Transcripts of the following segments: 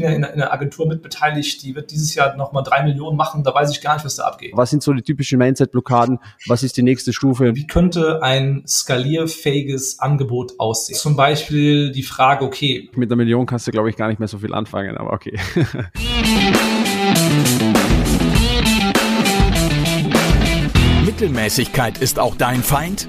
bin ja in, in einer Agentur mitbeteiligt, die wird dieses Jahr nochmal drei Millionen machen, da weiß ich gar nicht, was da abgeht. Was sind so die typischen Mindset-Blockaden? Was ist die nächste Stufe? Wie könnte ein skalierfähiges Angebot aussehen? Zum Beispiel die Frage, okay. Mit einer Million kannst du, glaube ich, gar nicht mehr so viel anfangen, aber okay. Mittelmäßigkeit ist auch dein Feind?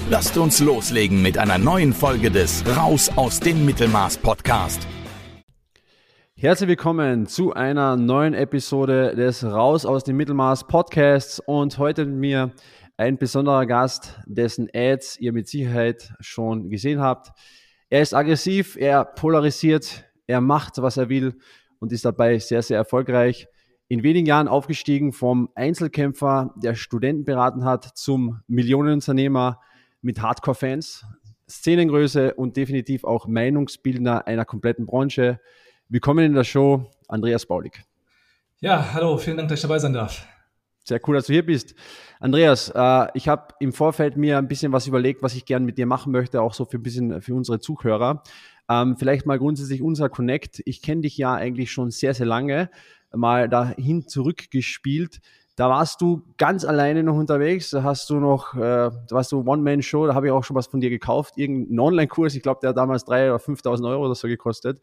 Lasst uns loslegen mit einer neuen Folge des Raus aus dem Mittelmaß Podcast. Herzlich willkommen zu einer neuen Episode des Raus aus dem Mittelmaß Podcasts und heute mit mir ein besonderer Gast, dessen Ads ihr mit Sicherheit schon gesehen habt. Er ist aggressiv, er polarisiert, er macht, was er will und ist dabei sehr, sehr erfolgreich. In wenigen Jahren aufgestiegen vom Einzelkämpfer, der Studenten beraten hat, zum Millionenunternehmer, mit Hardcore-Fans, Szenengröße und definitiv auch Meinungsbildner einer kompletten Branche. Willkommen in der Show, Andreas Baulig. Ja, hallo, vielen Dank, dass ich dabei sein darf. Sehr cool, dass du hier bist. Andreas, äh, ich habe im Vorfeld mir ein bisschen was überlegt, was ich gerne mit dir machen möchte, auch so für ein bisschen für unsere Zuhörer. Ähm, vielleicht mal grundsätzlich unser Connect. Ich kenne dich ja eigentlich schon sehr, sehr lange, mal dahin zurückgespielt. Da warst du ganz alleine noch unterwegs, da hast du noch, äh, da warst du One-Man-Show, da habe ich auch schon was von dir gekauft, irgendeinen Online-Kurs, ich glaube, der hat damals 3.000 oder 5.000 Euro oder so gekostet.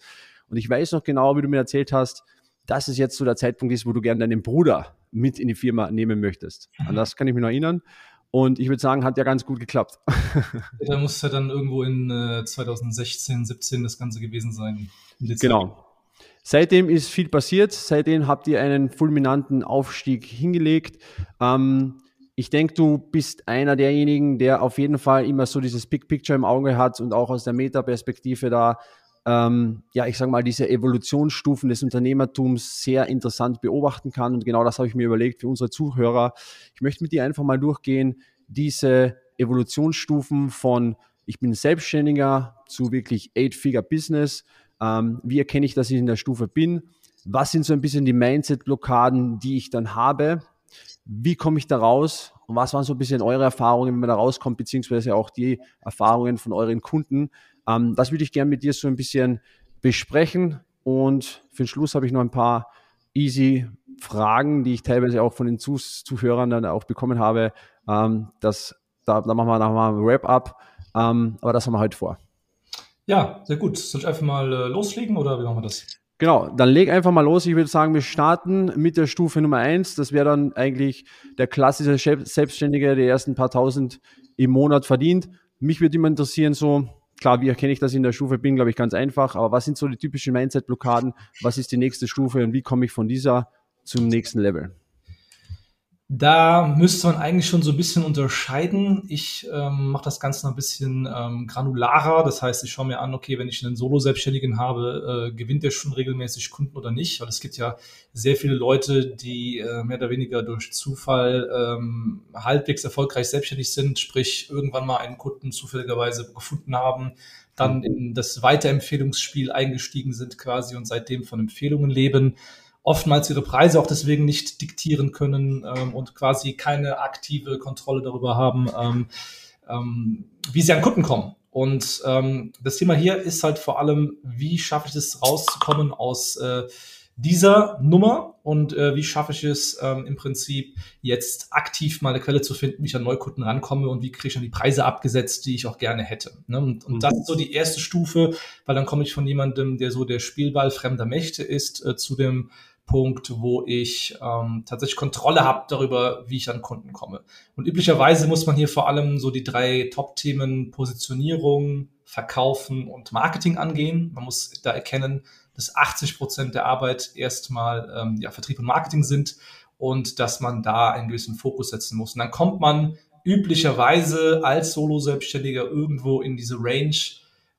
Und ich weiß noch genau, wie du mir erzählt hast, dass es jetzt so der Zeitpunkt ist, wo du gerne deinen Bruder mit in die Firma nehmen möchtest. An das kann ich mich noch erinnern. Und ich würde sagen, hat ja ganz gut geklappt. da muss ja dann irgendwo in äh, 2016, 17 das Ganze gewesen sein. Genau. Seitdem ist viel passiert. Seitdem habt ihr einen fulminanten Aufstieg hingelegt. Ähm, ich denke, du bist einer derjenigen, der auf jeden Fall immer so dieses Big Picture im Auge hat und auch aus der Meta-Perspektive da, ähm, ja, ich sage mal, diese Evolutionsstufen des Unternehmertums sehr interessant beobachten kann. Und genau das habe ich mir überlegt für unsere Zuhörer. Ich möchte mit dir einfach mal durchgehen, diese Evolutionsstufen von ich bin Selbstständiger zu wirklich Eight-Figure-Business ähm, wie erkenne ich, dass ich in der Stufe bin? Was sind so ein bisschen die Mindset-Blockaden, die ich dann habe? Wie komme ich da raus? Und was waren so ein bisschen eure Erfahrungen, wenn man da rauskommt, beziehungsweise auch die Erfahrungen von euren Kunden? Ähm, das würde ich gerne mit dir so ein bisschen besprechen. Und für den Schluss habe ich noch ein paar easy Fragen, die ich teilweise auch von den Zuhörern dann auch bekommen habe. Ähm, das, da, da machen wir nochmal ein Wrap-up. Ähm, aber das haben wir heute vor. Ja, sehr gut. Soll ich einfach mal äh, loslegen oder wie machen wir das? Genau, dann leg einfach mal los. Ich würde sagen, wir starten mit der Stufe Nummer eins. Das wäre dann eigentlich der klassische Selbstständige, der ersten paar tausend im Monat verdient. Mich würde immer interessieren, so, klar, wie erkenne ich, ich in der Stufe bin, glaube ich, ganz einfach. Aber was sind so die typischen Mindset-Blockaden? Was ist die nächste Stufe und wie komme ich von dieser zum nächsten Level? Da müsste man eigentlich schon so ein bisschen unterscheiden. Ich ähm, mache das Ganze noch ein bisschen ähm, granularer. Das heißt, ich schaue mir an, okay, wenn ich einen Solo-Selbstständigen habe, äh, gewinnt der schon regelmäßig Kunden oder nicht? Weil es gibt ja sehr viele Leute, die äh, mehr oder weniger durch Zufall ähm, halbwegs erfolgreich selbstständig sind, sprich irgendwann mal einen Kunden zufälligerweise gefunden haben, dann in das Weiterempfehlungsspiel eingestiegen sind quasi und seitdem von Empfehlungen leben oftmals ihre Preise auch deswegen nicht diktieren können ähm, und quasi keine aktive Kontrolle darüber haben, ähm, ähm, wie sie an Kunden kommen. Und ähm, das Thema hier ist halt vor allem, wie schaffe ich es rauszukommen aus äh, dieser Nummer und äh, wie schaffe ich es ähm, im Prinzip jetzt aktiv mal eine Quelle zu finden, wie ich an Neukunden rankomme und wie kriege ich dann die Preise abgesetzt, die ich auch gerne hätte. Ne? Und, und mhm. das ist so die erste Stufe, weil dann komme ich von jemandem, der so der Spielball fremder Mächte ist, äh, zu dem Punkt, wo ich ähm, tatsächlich Kontrolle habe darüber, wie ich an Kunden komme. Und üblicherweise muss man hier vor allem so die drei Top-Themen Positionierung, Verkaufen und Marketing angehen. Man muss da erkennen, dass 80 Prozent der Arbeit erstmal ähm, ja, Vertrieb und Marketing sind und dass man da einen gewissen Fokus setzen muss. Und dann kommt man üblicherweise als Solo-Selbstständiger irgendwo in diese Range,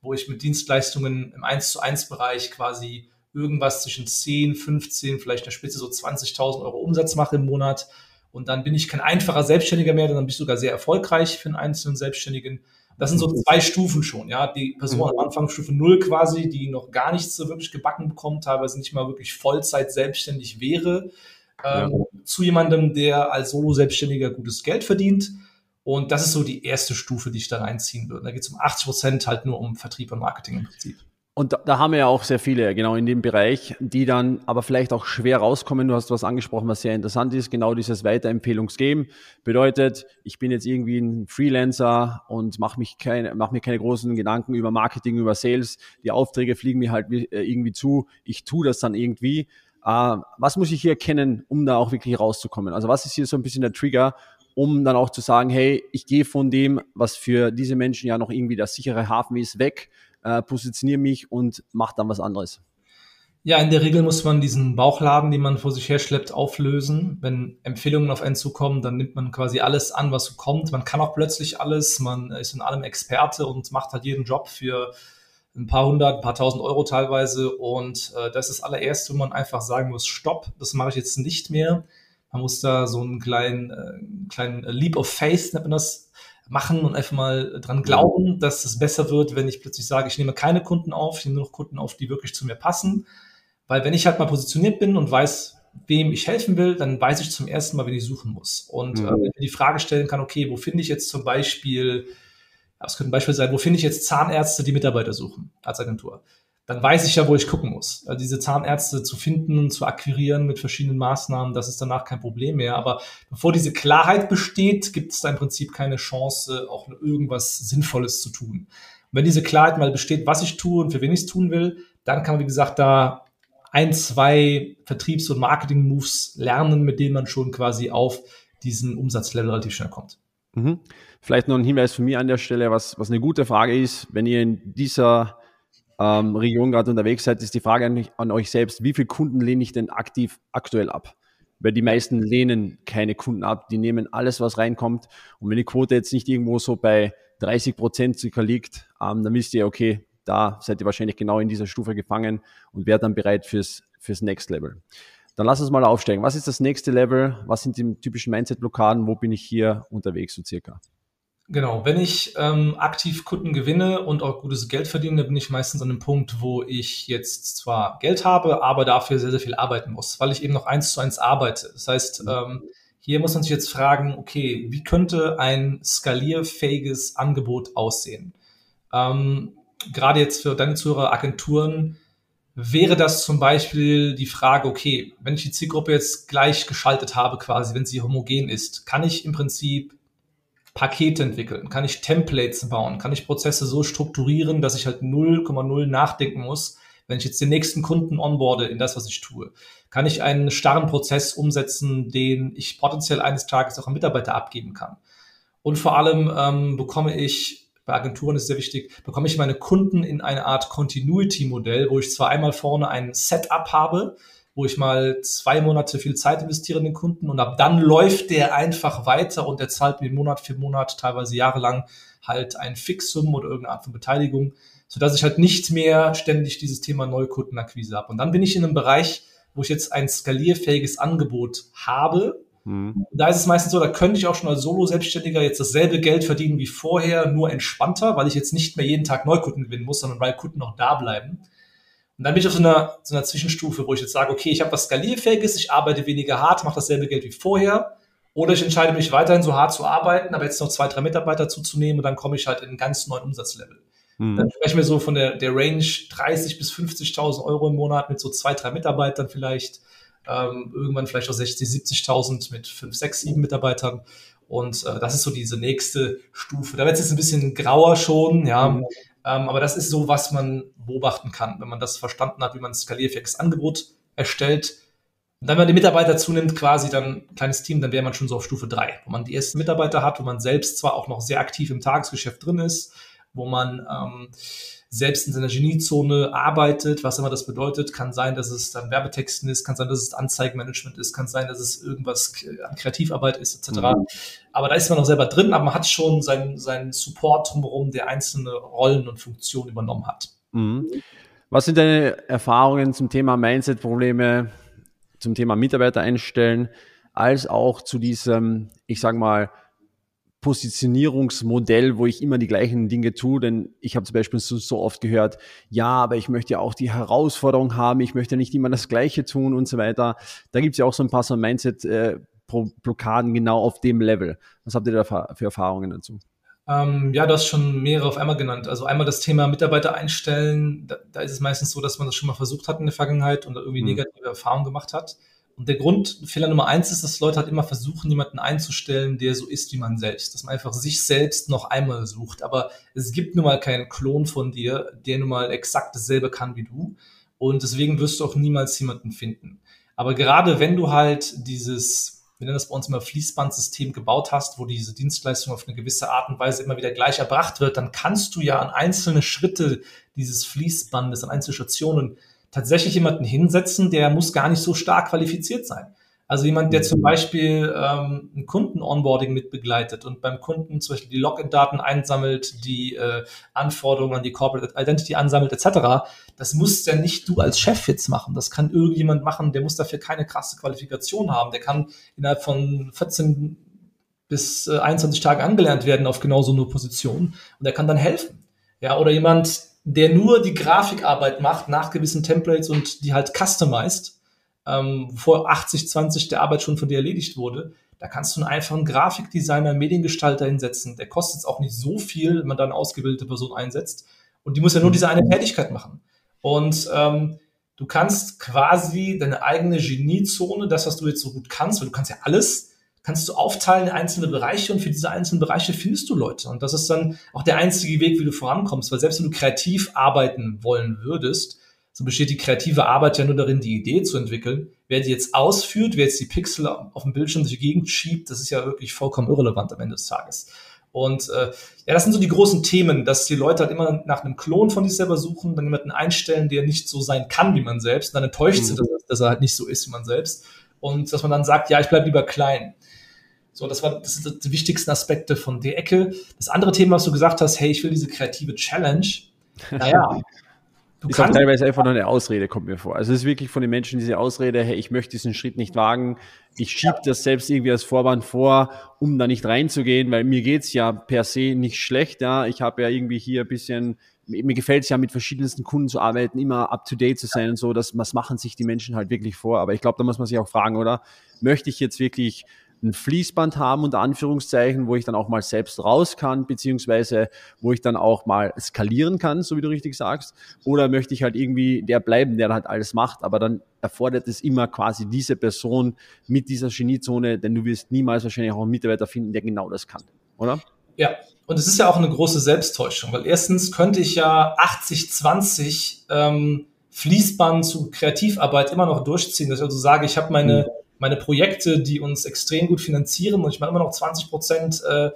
wo ich mit Dienstleistungen im 1 zu 1 Bereich quasi irgendwas zwischen 10, 15, vielleicht in der Spitze so 20.000 Euro Umsatz mache im Monat. Und dann bin ich kein einfacher Selbstständiger mehr, dann bin ich sogar sehr erfolgreich für einen einzelnen Selbstständigen. Das sind so mhm. zwei Stufen schon, ja. Die Person mhm. am Anfang Stufe Null quasi, die noch gar nichts so wirklich gebacken bekommt, teilweise nicht mal wirklich Vollzeit selbstständig wäre, ähm, ja. zu jemandem, der als Solo-Selbstständiger gutes Geld verdient. Und das ist so die erste Stufe, die ich da reinziehen würde. Da geht es um 80 Prozent halt nur um Vertrieb und Marketing im Prinzip. Und da, da, haben wir ja auch sehr viele, genau in dem Bereich, die dann aber vielleicht auch schwer rauskommen. Du hast was angesprochen, was sehr interessant ist, genau dieses Weiterempfehlungsgame. Bedeutet, ich bin jetzt irgendwie ein Freelancer und mache mich keine, mach mir keine großen Gedanken über Marketing, über Sales. Die Aufträge fliegen mir halt äh, irgendwie zu. Ich tue das dann irgendwie. Äh, was muss ich hier erkennen, um da auch wirklich rauszukommen? Also was ist hier so ein bisschen der Trigger, um dann auch zu sagen, hey, ich gehe von dem, was für diese Menschen ja noch irgendwie der sichere Hafen ist, weg äh, positioniere mich und mache dann was anderes. Ja, in der Regel muss man diesen Bauchladen, den man vor sich her schleppt, auflösen. Wenn Empfehlungen auf einen zukommen, dann nimmt man quasi alles an, was so kommt. Man kann auch plötzlich alles, man ist in allem Experte und macht halt jeden Job für ein paar hundert, ein paar tausend Euro teilweise. Und äh, das ist das allererste, wo man einfach sagen muss, stopp, das mache ich jetzt nicht mehr. Man muss da so einen kleinen, äh, kleinen Leap of Faith, nennt man das, machen und einfach mal dran glauben, dass es besser wird, wenn ich plötzlich sage, ich nehme keine Kunden auf, ich nehme nur noch Kunden auf, die wirklich zu mir passen. Weil wenn ich halt mal positioniert bin und weiß, wem ich helfen will, dann weiß ich zum ersten Mal, wen ich suchen muss. Und mhm. äh, wenn ich mir die Frage stellen kann, okay, wo finde ich jetzt zum Beispiel, das könnte ein Beispiel sein, wo finde ich jetzt Zahnärzte, die Mitarbeiter suchen als Agentur? Dann weiß ich ja, wo ich gucken muss. Also diese Zahnärzte zu finden, zu akquirieren mit verschiedenen Maßnahmen, das ist danach kein Problem mehr. Aber bevor diese Klarheit besteht, gibt es da im Prinzip keine Chance, auch irgendwas Sinnvolles zu tun. Und wenn diese Klarheit mal besteht, was ich tue und für wen ich es tun will, dann kann man, wie gesagt, da ein, zwei Vertriebs- und Marketing-Moves lernen, mit denen man schon quasi auf diesen Umsatzlevel relativ schnell kommt. Mhm. Vielleicht noch ein Hinweis von mir an der Stelle, was, was eine gute Frage ist, wenn ihr in dieser ähm, Region gerade unterwegs seid, ist die Frage an, an euch selbst, wie viele Kunden lehne ich denn aktiv aktuell ab? Weil die meisten lehnen keine Kunden ab, die nehmen alles, was reinkommt. Und wenn die Quote jetzt nicht irgendwo so bei 30 Prozent circa liegt, ähm, dann wisst ihr, okay, da seid ihr wahrscheinlich genau in dieser Stufe gefangen und werdet dann bereit fürs, fürs Next Level. Dann lass uns mal aufsteigen. Was ist das nächste Level? Was sind die typischen Mindset-Blockaden? Wo bin ich hier unterwegs so circa? Genau, wenn ich ähm, aktiv Kunden gewinne und auch gutes Geld verdiene, bin ich meistens an dem Punkt, wo ich jetzt zwar Geld habe, aber dafür sehr, sehr viel arbeiten muss, weil ich eben noch eins zu eins arbeite. Das heißt, mhm. ähm, hier muss man sich jetzt fragen, okay, wie könnte ein skalierfähiges Angebot aussehen? Ähm, gerade jetzt für deine Zuhörer, Agenturen, wäre das zum Beispiel die Frage, okay, wenn ich die Zielgruppe jetzt gleich geschaltet habe, quasi, wenn sie homogen ist, kann ich im Prinzip Pakete entwickeln? Kann ich Templates bauen? Kann ich Prozesse so strukturieren, dass ich halt 0,0 nachdenken muss, wenn ich jetzt den nächsten Kunden onboarde in das, was ich tue? Kann ich einen starren Prozess umsetzen, den ich potenziell eines Tages auch an Mitarbeiter abgeben kann? Und vor allem ähm, bekomme ich, bei Agenturen ist sehr wichtig, bekomme ich meine Kunden in eine Art Continuity-Modell, wo ich zwar einmal vorne ein Setup habe, wo ich mal zwei Monate viel Zeit investiere in den Kunden und ab dann läuft der einfach weiter und der zahlt mir Monat für Monat, teilweise jahrelang halt ein Fixum oder irgendeine Art von Beteiligung, sodass ich halt nicht mehr ständig dieses Thema Neukundenakquise habe. Und dann bin ich in einem Bereich, wo ich jetzt ein skalierfähiges Angebot habe. Mhm. Da ist es meistens so, da könnte ich auch schon als Solo-Selbstständiger jetzt dasselbe Geld verdienen wie vorher, nur entspannter, weil ich jetzt nicht mehr jeden Tag Neukunden gewinnen muss, sondern weil Kunden noch da bleiben. Und dann bin ich auf so einer, so einer Zwischenstufe, wo ich jetzt sage, okay, ich habe was Skalierfähiges, ich arbeite weniger hart, mache dasselbe Geld wie vorher. Oder ich entscheide mich weiterhin so hart zu arbeiten, aber jetzt noch zwei, drei Mitarbeiter zuzunehmen und dann komme ich halt in einen ganz neuen Umsatzlevel. Mhm. Dann sprechen wir so von der, der Range 30 bis 50.000 Euro im Monat mit so zwei, drei Mitarbeitern vielleicht. Ähm, irgendwann vielleicht auch 60, 70.000 mit fünf, sechs, sieben Mitarbeitern. Und äh, das ist so diese nächste Stufe. Da wird es jetzt ein bisschen grauer schon, ja. Mhm. Ähm, aber das ist so, was man beobachten kann, wenn man das verstanden hat, wie man ein skalierfähiges Angebot erstellt. Und dann, wenn man die Mitarbeiter zunimmt, quasi dann ein kleines Team, dann wäre man schon so auf Stufe drei, wo man die ersten Mitarbeiter hat, wo man selbst zwar auch noch sehr aktiv im Tagesgeschäft drin ist, wo man ähm, selbst in seiner Geniezone arbeitet, was immer das bedeutet. Kann sein, dass es dann Werbetexten ist, kann sein, dass es Anzeigenmanagement ist, kann sein, dass es irgendwas an Kreativarbeit ist, etc. Mhm. Aber da ist man noch selber drin, aber man hat schon seinen, seinen Support drumherum, der einzelne Rollen und Funktionen übernommen hat. Mhm. Was sind deine Erfahrungen zum Thema Mindset-Probleme, zum Thema Mitarbeiter einstellen, als auch zu diesem, ich sage mal, Positionierungsmodell, wo ich immer die gleichen Dinge tue, denn ich habe zum Beispiel so, so, oft gehört, ja, aber ich möchte ja auch die Herausforderung haben, ich möchte nicht immer das Gleiche tun und so weiter. Da gibt es ja auch so ein paar so Mindset-Blockaden äh, genau auf dem Level. Was habt ihr da für Erfahrungen dazu? Ähm, ja, du hast schon mehrere auf einmal genannt. Also einmal das Thema Mitarbeiter einstellen. Da, da, ist es meistens so, dass man das schon mal versucht hat in der Vergangenheit und irgendwie mhm. negative Erfahrungen gemacht hat. Und der Grundfehler Nummer eins ist, dass Leute halt immer versuchen, jemanden einzustellen, der so ist wie man selbst. Dass man einfach sich selbst noch einmal sucht. Aber es gibt nun mal keinen Klon von dir, der nun mal exakt dasselbe kann wie du. Und deswegen wirst du auch niemals jemanden finden. Aber gerade wenn du halt dieses, wir nennen das bei uns immer Fließbandsystem gebaut hast, wo diese Dienstleistung auf eine gewisse Art und Weise immer wieder gleich erbracht wird, dann kannst du ja an einzelne Schritte dieses Fließbandes, an einzelne Stationen tatsächlich jemanden hinsetzen, der muss gar nicht so stark qualifiziert sein. Also jemand, der zum Beispiel ähm, ein Kunden-Onboarding mitbegleitet und beim Kunden zum Beispiel die Login-Daten einsammelt, die äh, Anforderungen an die Corporate Identity ansammelt, etc., das muss ja nicht du als Chef jetzt machen. Das kann irgendjemand machen, der muss dafür keine krasse Qualifikation haben. Der kann innerhalb von 14 bis äh, 21 Tagen angelernt werden auf genau so eine Position und der kann dann helfen. Ja, oder jemand, der nur die Grafikarbeit macht nach gewissen Templates und die halt customized, ähm, vor 80, 20 der Arbeit schon von dir erledigt wurde, da kannst du einen einfachen Grafikdesigner, Mediengestalter hinsetzen. Der kostet jetzt auch nicht so viel, wenn man da eine ausgebildete Person einsetzt. Und die muss ja nur diese eine Tätigkeit machen. Und ähm, du kannst quasi deine eigene Geniezone, das, was du jetzt so gut kannst, weil du kannst ja alles, kannst du aufteilen in einzelne Bereiche und für diese einzelnen Bereiche findest du Leute. Und das ist dann auch der einzige Weg, wie du vorankommst, weil selbst wenn du kreativ arbeiten wollen würdest, so besteht die kreative Arbeit ja nur darin, die Idee zu entwickeln. Wer die jetzt ausführt, wer jetzt die Pixel auf dem Bildschirm durch die Gegend schiebt, das ist ja wirklich vollkommen irrelevant am Ende des Tages. Und äh, ja, das sind so die großen Themen, dass die Leute halt immer nach einem Klon von sich selber suchen, dann jemanden einstellen, der nicht so sein kann wie man selbst, dann enttäuscht mhm. sie, dass, dass er halt nicht so ist wie man selbst. Und dass man dann sagt, ja, ich bleibe lieber klein. So, das war das sind die wichtigsten Aspekte von der Ecke. Das andere Thema, was du gesagt hast, hey, ich will diese kreative Challenge. Naja, Du ist auch teilweise einfach nur eine Ausrede, kommt mir vor. Also es ist wirklich von den Menschen diese Ausrede, hey, ich möchte diesen Schritt nicht wagen. Ich schiebe ja. das selbst irgendwie als Vorwand vor, um da nicht reinzugehen, weil mir geht's ja per se nicht schlecht. Ja, Ich habe ja irgendwie hier ein bisschen, mir gefällt es ja mit verschiedensten Kunden zu arbeiten, immer up-to-date zu sein und so. Das, das machen sich die Menschen halt wirklich vor. Aber ich glaube, da muss man sich auch fragen, oder? Möchte ich jetzt wirklich ein Fließband haben, unter Anführungszeichen, wo ich dann auch mal selbst raus kann, beziehungsweise wo ich dann auch mal skalieren kann, so wie du richtig sagst. Oder möchte ich halt irgendwie der bleiben, der halt alles macht, aber dann erfordert es immer quasi diese Person mit dieser Geniezone, denn du wirst niemals wahrscheinlich auch einen Mitarbeiter finden, der genau das kann, oder? Ja, und es ist ja auch eine große Selbsttäuschung, weil erstens könnte ich ja 80-20 ähm, Fließband zu Kreativarbeit immer noch durchziehen, dass ich also sage, ich habe meine mhm meine Projekte, die uns extrem gut finanzieren und ich mache immer noch 20 Prozent äh,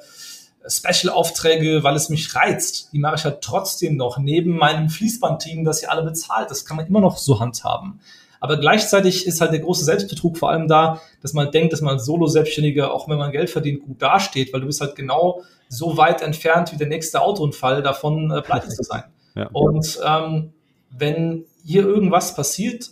Special-Aufträge, weil es mich reizt. Die mache ich halt trotzdem noch neben meinem Fließbandteam, das ihr alle bezahlt. Das kann man immer noch so handhaben. Aber gleichzeitig ist halt der große Selbstbetrug vor allem da, dass man denkt, dass man als Solo-Selbstständiger, auch wenn man Geld verdient, gut dasteht, weil du bist halt genau so weit entfernt wie der nächste Autounfall davon, äh, pleite zu sein. Ja. Und ähm, wenn hier irgendwas passiert,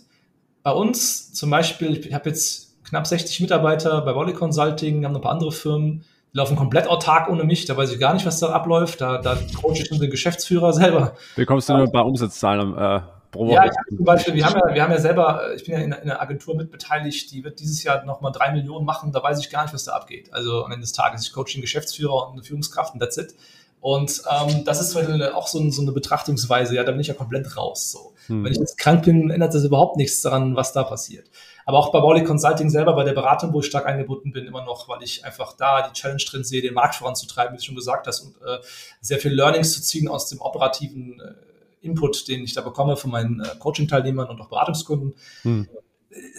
bei uns zum Beispiel, ich habe jetzt knapp 60 Mitarbeiter bei Volley Consulting, haben noch ein paar andere Firmen, die laufen komplett autark ohne mich, da weiß ich gar nicht, was da abläuft, da, da coach ich den Geschäftsführer selber. Bekommst du nur paar Umsatzzahlen äh, pro Woche? Ja, ich zum Beispiel, wir haben ja, wir haben ja selber, ich bin ja in, in einer Agentur mitbeteiligt, die wird dieses Jahr nochmal drei Millionen machen, da weiß ich gar nicht, was da abgeht. Also am Ende des Tages, ich coach den Geschäftsführer und eine Führungskraft und that's it. Und ähm, das ist auch so, so, eine Betrachtungsweise, ja, da bin ich ja komplett raus. So. Hm. Wenn ich jetzt krank bin, ändert das überhaupt nichts daran, was da passiert. Aber auch bei Baulig Consulting selber, bei der Beratung, wo ich stark eingebunden bin, immer noch, weil ich einfach da die Challenge drin sehe, den Markt voranzutreiben, wie du schon gesagt hast, und äh, sehr viel Learnings zu ziehen aus dem operativen äh, Input, den ich da bekomme von meinen äh, Coaching-Teilnehmern und auch Beratungskunden. Hm.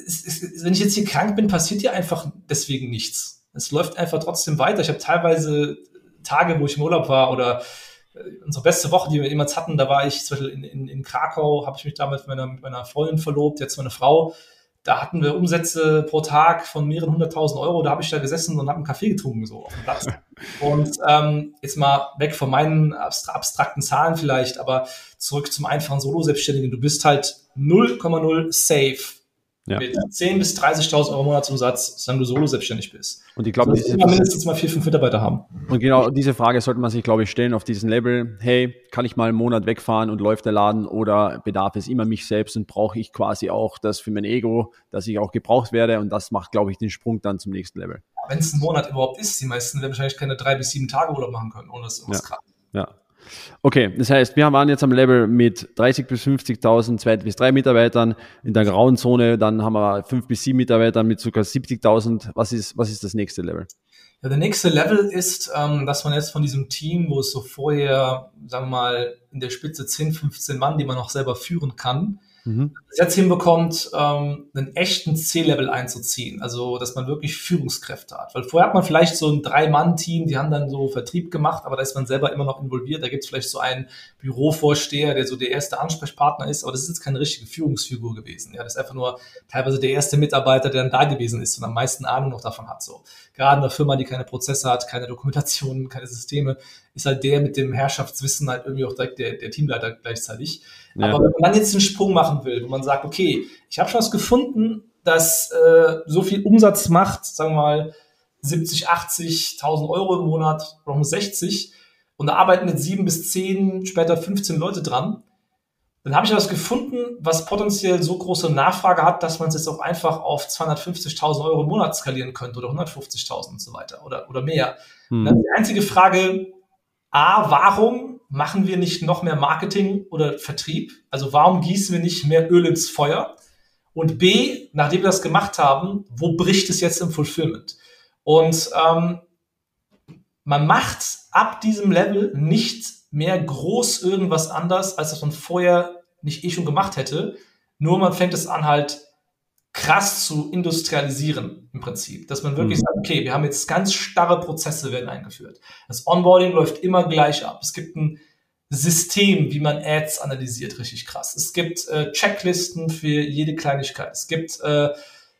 Es, es, wenn ich jetzt hier krank bin, passiert hier einfach deswegen nichts. Es läuft einfach trotzdem weiter. Ich habe teilweise Tage, wo ich im Urlaub war oder äh, unsere beste Woche, die wir jemals hatten, da war ich zum Beispiel in, in, in Krakau, habe ich mich damals mit meiner, mit meiner Freundin verlobt, jetzt meine Frau da hatten wir Umsätze pro Tag von mehreren hunderttausend Euro. Da habe ich da gesessen und habe einen Kaffee getrunken, so auf dem Platz. Und ähm, jetzt mal weg von meinen abstrakten Zahlen vielleicht, aber zurück zum einfachen Solo-Selbstständigen. Du bist halt 0,0 safe ja. mit 10.000 bis 30.000 Euro Monatsumsatz, solange du solo selbstständig bist. Und ich glaube, du immer mindestens mal vier, fünf Mitarbeiter haben. Und genau diese Frage sollte man sich, glaube ich, stellen auf diesem Level. Hey, kann ich mal einen Monat wegfahren und läuft der Laden oder bedarf es immer mich selbst und brauche ich quasi auch das für mein Ego, dass ich auch gebraucht werde und das macht, glaube ich, den Sprung dann zum nächsten Level. Wenn es ein Monat überhaupt ist, die meisten werden wahrscheinlich keine drei bis sieben Tage Urlaub machen können, ohne dass irgendwas ja. Krass. Ja, Okay, das heißt, wir waren jetzt am Level mit 30 bis 50.000, zwei bis drei Mitarbeitern. In der grauen Zone, dann haben wir fünf bis sieben Mitarbeiter mit ca. 70.000. Was ist, was ist das nächste Level? Ja, der nächste Level ist, ähm, dass man jetzt von diesem Team, wo es so vorher, sagen wir mal, in der Spitze 10, 15 Mann, die man noch selber führen kann, mhm. jetzt hinbekommt, ähm, einen echten C-Level einzuziehen. Also, dass man wirklich Führungskräfte hat. Weil vorher hat man vielleicht so ein Drei-Mann-Team, die haben dann so Vertrieb gemacht, aber da ist man selber immer noch involviert. Da gibt es vielleicht so einen Bürovorsteher, der so der erste Ansprechpartner ist, aber das ist jetzt keine richtige Führungsfigur gewesen. Ja, das ist einfach nur teilweise der erste Mitarbeiter, der dann da gewesen ist und am meisten Ahnung noch davon hat. So. Gerade in einer Firma, die keine Prozesse hat, keine Dokumentation, keine Systeme, ist halt der mit dem Herrschaftswissen halt irgendwie auch direkt der, der Teamleiter gleichzeitig. Ja. Aber wenn man jetzt einen Sprung machen will, wo man sagt, okay, ich habe schon was gefunden, das äh, so viel Umsatz macht, sagen wir mal 70, 80.000 Euro im Monat, oder nur 60, und da arbeiten jetzt sieben bis zehn, später 15 Leute dran, dann habe ich was gefunden, was potenziell so große Nachfrage hat, dass man es jetzt auch einfach auf 250.000 Euro im Monat skalieren könnte oder 150.000 und so weiter oder, oder mehr. Hm. Dann die einzige Frage, A, warum machen wir nicht noch mehr Marketing oder Vertrieb? Also warum gießen wir nicht mehr Öl ins Feuer? Und B, nachdem wir das gemacht haben, wo bricht es jetzt im Fulfillment? Und ähm, man macht ab diesem Level nicht mehr groß irgendwas anders, als das man vorher nicht eh schon gemacht hätte. Nur man fängt es an halt krass zu industrialisieren im Prinzip. Dass man wirklich mhm. sagt, okay, wir haben jetzt ganz starre Prozesse werden eingeführt. Das Onboarding läuft immer gleich ab. Es gibt ein System, wie man Ads analysiert, richtig krass. Es gibt äh, Checklisten für jede Kleinigkeit. Es gibt äh,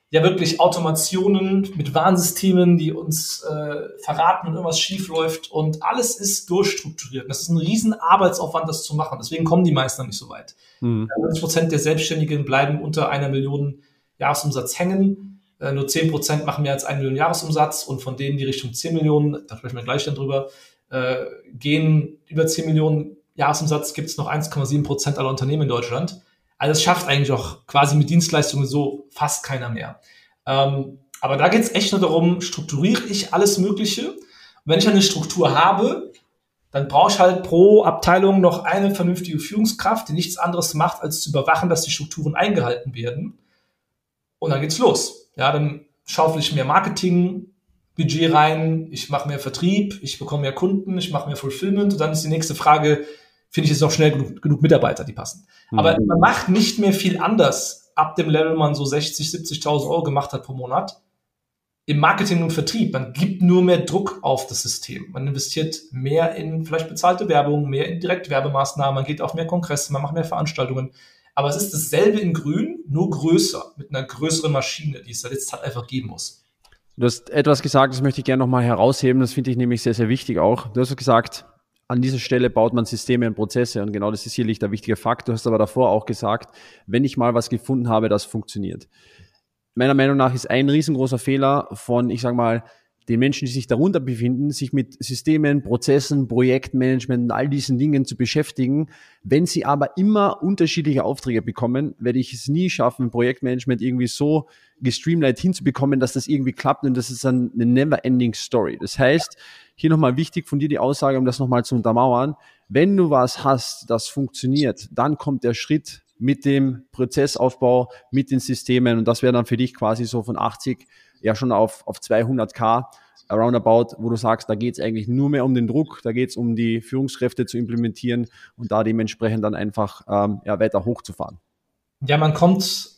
ja wirklich Automationen mit Warnsystemen, die uns äh, verraten, wenn irgendwas schief läuft und alles ist durchstrukturiert. Das ist ein riesen Arbeitsaufwand, das zu machen. Deswegen kommen die meisten nicht so weit. Mhm. 90 Prozent der Selbstständigen bleiben unter einer Million Jahresumsatz hängen. Äh, nur 10 Prozent machen mehr als eine Million Jahresumsatz und von denen, die Richtung 10 Millionen, da sprechen wir gleich dann drüber, äh, gehen über 10 Millionen Jahresumsatz gibt es noch 1,7 Prozent aller Unternehmen in Deutschland. Also es schafft eigentlich auch quasi mit Dienstleistungen so fast keiner mehr. Ähm, aber da geht es echt nur darum, strukturiere ich alles Mögliche. Wenn ich eine Struktur habe, dann brauche ich halt pro Abteilung noch eine vernünftige Führungskraft, die nichts anderes macht, als zu überwachen, dass die Strukturen eingehalten werden. Und dann geht's los. Ja, dann schaufel ich mehr Marketingbudget rein, ich mache mehr Vertrieb, ich bekomme mehr Kunden, ich mache mehr Fulfillment und dann ist die nächste Frage, finde ich jetzt auch schnell genug, genug Mitarbeiter, die passen. Mhm. Aber man macht nicht mehr viel anders ab dem Level, man so 60, 70.000 Euro gemacht hat pro Monat im Marketing und Vertrieb. Man gibt nur mehr Druck auf das System. Man investiert mehr in vielleicht bezahlte Werbung, mehr in Direktwerbemaßnahmen, man geht auf mehr Kongresse, man macht mehr Veranstaltungen. Aber es ist dasselbe in Grün, nur größer, mit einer größeren Maschine, die es jetzt halt einfach geben muss. Du hast etwas gesagt, das möchte ich gerne nochmal herausheben, das finde ich nämlich sehr, sehr wichtig auch. Du hast gesagt, an dieser Stelle baut man Systeme und Prozesse und genau das ist hier der wichtige Fakt. Du hast aber davor auch gesagt, wenn ich mal was gefunden habe, das funktioniert. Meiner Meinung nach ist ein riesengroßer Fehler von, ich sage mal, den Menschen, die sich darunter befinden, sich mit Systemen, Prozessen, Projektmanagement und all diesen Dingen zu beschäftigen. Wenn sie aber immer unterschiedliche Aufträge bekommen, werde ich es nie schaffen, Projektmanagement irgendwie so gestreamlined hinzubekommen, dass das irgendwie klappt und das ist dann eine never-ending Story. Das heißt, hier nochmal wichtig von dir die Aussage, um das nochmal zu untermauern. Wenn du was hast, das funktioniert, dann kommt der Schritt mit dem Prozessaufbau, mit den Systemen und das wäre dann für dich quasi so von 80 ja schon auf, auf 200k roundabout, wo du sagst, da geht es eigentlich nur mehr um den Druck, da geht es um die Führungskräfte zu implementieren und da dementsprechend dann einfach ähm, ja, weiter hochzufahren. Ja, man kommt,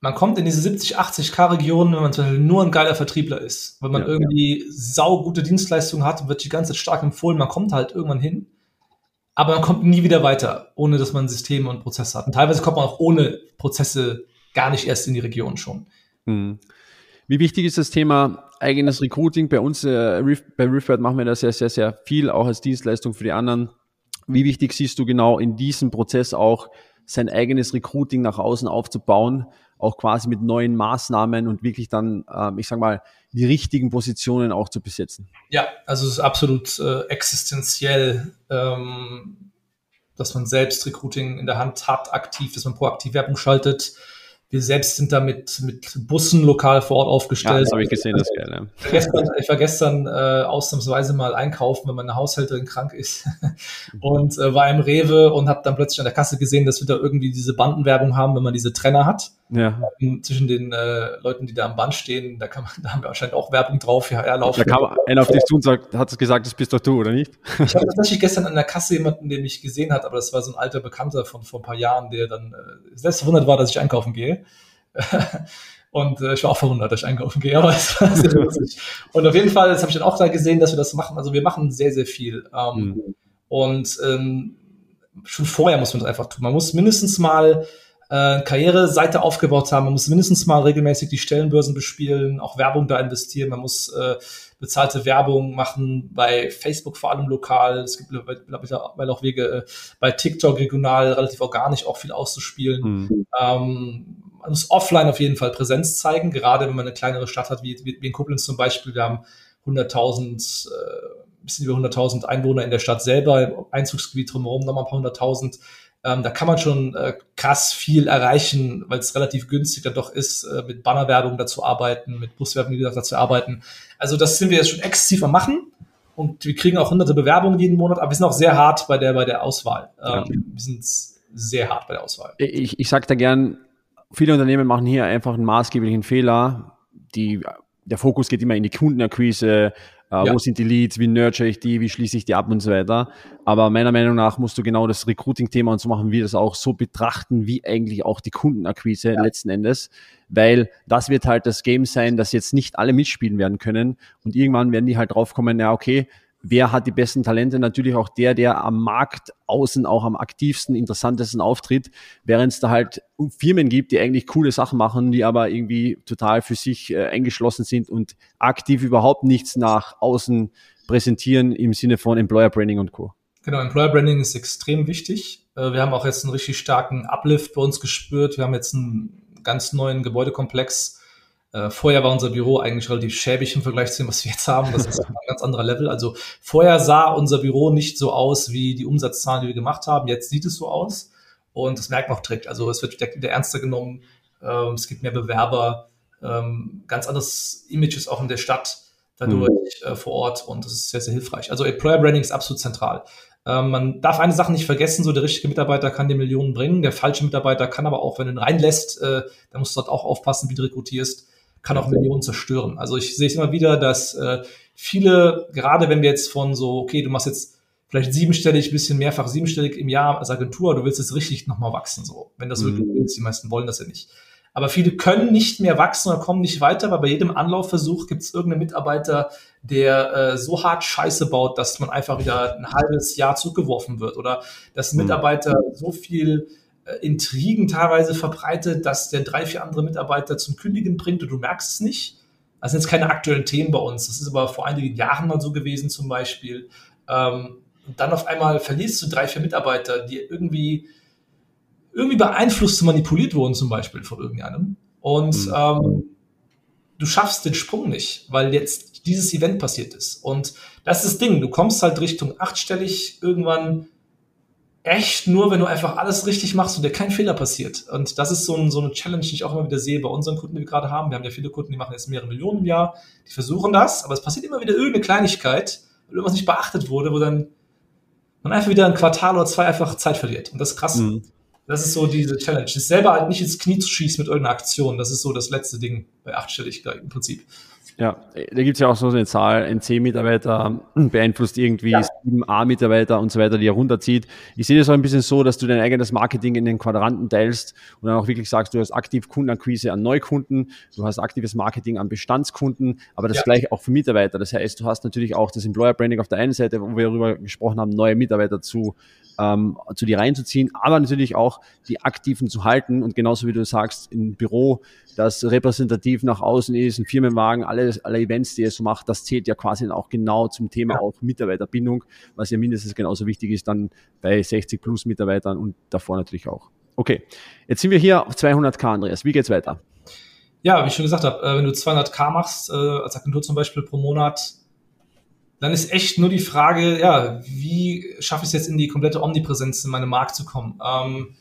man kommt in diese 70, 80k Region, wenn man zum Beispiel nur ein geiler Vertriebler ist, weil man ja, irgendwie ja. saugute Dienstleistungen hat, wird die ganze Zeit stark empfohlen, man kommt halt irgendwann hin, aber man kommt nie wieder weiter, ohne dass man Systeme und Prozesse hat. Und teilweise kommt man auch ohne Prozesse gar nicht erst in die Region schon. Hm. Wie wichtig ist das Thema eigenes Recruiting? Bei uns, äh, bei Riffbird machen wir das sehr, sehr, sehr viel, auch als Dienstleistung für die anderen. Wie wichtig siehst du genau in diesem Prozess auch, sein eigenes Recruiting nach außen aufzubauen, auch quasi mit neuen Maßnahmen und wirklich dann, ähm, ich sag mal, die richtigen Positionen auch zu besetzen? Ja, also es ist absolut äh, existenziell, ähm, dass man selbst Recruiting in der Hand hat, aktiv, dass man proaktiv Werbung schaltet, wir selbst sind da mit, mit Bussen lokal vor Ort aufgestellt. Ja, das habe ich gesehen, das. Ja. Ich, war gestern, ich war gestern äh, ausnahmsweise mal einkaufen, wenn meine Haushälterin krank ist und äh, war im Rewe und habe dann plötzlich an der Kasse gesehen, dass wir da irgendwie diese Bandenwerbung haben, wenn man diese Trenner hat ja. zwischen den äh, Leuten, die da am Band stehen. Da, kann man, da haben wir wahrscheinlich auch Werbung drauf. Ja, laufen. Da kam einer auf dich zu und sagt, hat es gesagt, das bist doch du, oder nicht? Ich habe tatsächlich gestern an der Kasse jemanden, der mich gesehen hat, aber das war so ein alter Bekannter von vor ein paar Jahren, der dann äh, selbst verwundert war, dass ich einkaufen gehe. Und äh, ich war auch verwundert, dass ich einkaufen gehe, aber es war sehr lustig. Und auf jeden Fall, das habe ich dann auch da gesehen, dass wir das machen. Also wir machen sehr, sehr viel. Ähm, mhm. Und ähm, schon vorher muss man das einfach tun. Man muss mindestens mal äh, Karriereseite aufgebaut haben. Man muss mindestens mal regelmäßig die Stellenbörsen bespielen, auch Werbung da investieren. Man muss äh, bezahlte Werbung machen bei Facebook vor allem lokal. Es gibt mittlerweile auch Wege äh, bei TikTok regional relativ organisch auch viel auszuspielen. Mhm. Ähm, man muss offline auf jeden Fall Präsenz zeigen, gerade wenn man eine kleinere Stadt hat, wie, wie in Koblenz zum Beispiel. Wir haben 100.000, äh, bisschen über 100.000 Einwohner in der Stadt selber, Einzugsgebiet drumherum nochmal ein paar hunderttausend. Ähm, da kann man schon äh, krass viel erreichen, weil es relativ günstig dann doch ist, äh, mit Bannerwerbung dazu arbeiten, mit Buswerbung, wie gesagt, dazu arbeiten. Also das sind wir jetzt schon exzessiv am machen und wir kriegen auch hunderte Bewerbungen jeden Monat, aber wir sind auch sehr hart bei der, bei der Auswahl. Ähm, ja. Wir sind sehr hart bei der Auswahl. Ich, ich sage da gern, viele Unternehmen machen hier einfach einen maßgeblichen Fehler. Die, der Fokus geht immer in die Kundenakquise, äh, ja. Wo sind die Leads? Wie nurture ich die? Wie schließe ich die ab und so weiter? Aber meiner Meinung nach musst du genau das Recruiting-Thema und so machen wir das auch so betrachten, wie eigentlich auch die Kundenakquise ja. letzten Endes. Weil das wird halt das Game sein, dass jetzt nicht alle mitspielen werden können. Und irgendwann werden die halt draufkommen, ja, okay, wer hat die besten Talente? Natürlich auch der, der am Markt außen auch am aktivsten, interessantesten auftritt, während es da halt Firmen gibt, die eigentlich coole Sachen machen, die aber irgendwie total für sich äh, eingeschlossen sind und aktiv überhaupt nichts nach außen präsentieren im Sinne von Employer Branding und Co. Genau, Employer Branding ist extrem wichtig. Äh, wir haben auch jetzt einen richtig starken Uplift bei uns gespürt. Wir haben jetzt einen ganz neuen Gebäudekomplex äh, vorher war unser Büro eigentlich relativ schäbig im Vergleich zu dem, was wir jetzt haben. Das ist ein ganz anderer Level. Also vorher sah unser Büro nicht so aus wie die Umsatzzahlen, die wir gemacht haben. Jetzt sieht es so aus und das merkt man auch direkt. Also es wird der, der ernster genommen. Ähm, es gibt mehr Bewerber, ähm, ganz anderes Images auch in der Stadt dadurch mhm. äh, vor Ort und das ist sehr, sehr hilfreich. Also Employer Branding ist absolut zentral. Ähm, man darf eine Sache nicht vergessen, so der richtige Mitarbeiter kann dir Millionen bringen, der falsche Mitarbeiter kann aber auch, wenn du ihn reinlässt, äh, dann musst du dort auch aufpassen, wie du rekrutierst kann auch Millionen zerstören. Also ich sehe es immer wieder, dass äh, viele, gerade wenn wir jetzt von so, okay, du machst jetzt vielleicht siebenstellig, bisschen mehrfach siebenstellig im Jahr als Agentur, du willst jetzt richtig nochmal wachsen, so, wenn das wirklich mhm. willst. Die meisten wollen das ja nicht. Aber viele können nicht mehr wachsen oder kommen nicht weiter, weil bei jedem Anlaufversuch gibt es irgendeinen Mitarbeiter, der äh, so hart Scheiße baut, dass man einfach wieder ein halbes Jahr zurückgeworfen wird oder dass ein mhm. Mitarbeiter so viel Intrigen teilweise verbreitet, dass der drei, vier andere Mitarbeiter zum Kündigen bringt und du merkst es nicht. Das sind jetzt keine aktuellen Themen bei uns. Das ist aber vor einigen Jahren mal so gewesen zum Beispiel. Ähm, und dann auf einmal verlierst du drei, vier Mitarbeiter, die irgendwie, irgendwie beeinflusst und manipuliert wurden zum Beispiel von irgendeinem. Und mhm. ähm, du schaffst den Sprung nicht, weil jetzt dieses Event passiert ist. Und das ist das Ding. Du kommst halt Richtung achtstellig irgendwann echt nur, wenn du einfach alles richtig machst und dir kein Fehler passiert. Und das ist so, ein, so eine Challenge, die ich auch immer wieder sehe bei unseren Kunden, die wir gerade haben. Wir haben ja viele Kunden, die machen jetzt mehrere Millionen im Jahr, die versuchen das, aber es passiert immer wieder irgendeine Kleinigkeit, weil irgendwas nicht beachtet wurde, wo dann man einfach wieder ein Quartal oder zwei einfach Zeit verliert. Und das ist krass. Mhm. Das ist so diese Challenge. Sich selber halt nicht ins Knie zu schießen mit irgendeiner Aktion. Das ist so das letzte Ding bei Achtstelligkeit im Prinzip. Ja, da gibt es ja auch so eine Zahl, ein C-Mitarbeiter beeinflusst irgendwie ja. sieben A-Mitarbeiter und so weiter, die er runterzieht. Ich sehe das auch ein bisschen so, dass du dein eigenes Marketing in den Quadranten teilst und dann auch wirklich sagst, du hast aktiv Kundenakquise an Neukunden, du hast aktives Marketing an Bestandskunden, aber das ja. gleiche auch für Mitarbeiter. Das heißt, du hast natürlich auch das Employer Branding auf der einen Seite, wo wir darüber gesprochen haben, neue Mitarbeiter zu ähm, zu dir reinzuziehen, aber natürlich auch die Aktiven zu halten und genauso wie du sagst, im Büro, das repräsentativ nach außen ist, ein Firmenwagen, alle, alle Events, die er so macht, das zählt ja quasi auch genau zum Thema ja. auch Mitarbeiterbindung, was ja mindestens genauso wichtig ist dann bei 60 plus Mitarbeitern und davor natürlich auch. Okay, jetzt sind wir hier auf 200k, Andreas. Wie geht's weiter? Ja, wie ich schon gesagt habe, äh, wenn du 200k machst, äh, als Agentur zum Beispiel pro Monat, dann ist echt nur die Frage, ja, wie schaffe ich es jetzt in die komplette Omnipräsenz in meinem Markt zu kommen? Ähm,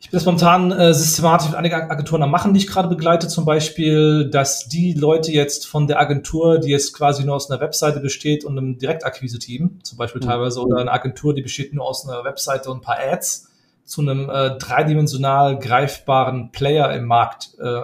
ich bin das momentan äh, systematisch mit einigen Agenturen am Machen, die ich gerade begleite, zum Beispiel, dass die Leute jetzt von der Agentur, die jetzt quasi nur aus einer Webseite besteht und einem Direktakquise-Team, zum Beispiel mhm. teilweise, oder eine Agentur, die besteht nur aus einer Webseite und ein paar Ads, zu einem äh, dreidimensional greifbaren Player im Markt äh,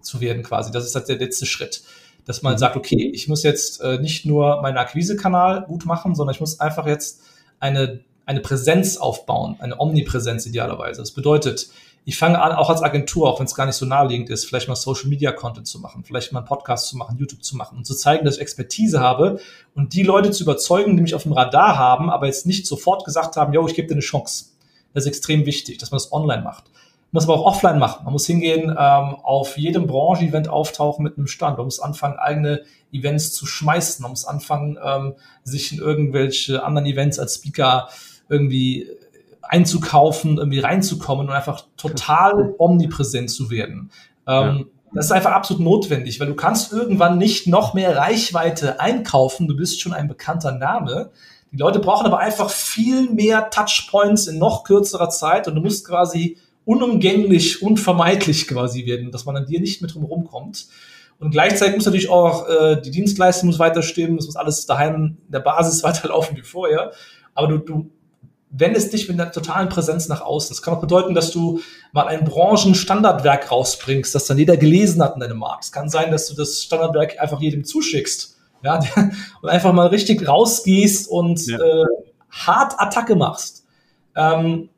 zu werden quasi. Das ist halt der letzte Schritt dass man mhm. sagt, okay, ich muss jetzt äh, nicht nur meinen Akquisekanal gut machen, sondern ich muss einfach jetzt eine, eine Präsenz aufbauen, eine Omnipräsenz idealerweise. Das bedeutet, ich fange an, auch als Agentur, auch wenn es gar nicht so naheliegend ist, vielleicht mal Social Media Content zu machen, vielleicht mal einen Podcast zu machen, YouTube zu machen und zu zeigen, dass ich Expertise habe und die Leute zu überzeugen, die mich auf dem Radar haben, aber jetzt nicht sofort gesagt haben, yo, ich gebe dir eine Chance. Das ist extrem wichtig, dass man das online macht muss aber auch offline machen. Man muss hingehen, ähm, auf jedem Branche-Event auftauchen mit einem Stand. Man muss anfangen, eigene Events zu schmeißen. Man muss anfangen, ähm, sich in irgendwelche anderen Events als Speaker irgendwie einzukaufen, irgendwie reinzukommen und einfach total omnipräsent zu werden. Ähm, ja. Das ist einfach absolut notwendig, weil du kannst irgendwann nicht noch mehr Reichweite einkaufen. Du bist schon ein bekannter Name. Die Leute brauchen aber einfach viel mehr Touchpoints in noch kürzerer Zeit und du musst quasi unumgänglich, unvermeidlich quasi werden, dass man an dir nicht mehr drum rumkommt. Und gleichzeitig muss natürlich auch äh, die Dienstleistung muss weiter stimmen, es muss alles daheim in der Basis weiterlaufen wie vorher. Aber du, du wendest dich mit einer totalen Präsenz nach außen. Das kann auch bedeuten, dass du mal ein Branchenstandardwerk rausbringst, das dann jeder gelesen hat in deinem Markt. Es kann sein, dass du das Standardwerk einfach jedem zuschickst. Ja, und einfach mal richtig rausgehst und ja. äh, hart Attacke machst. Ähm,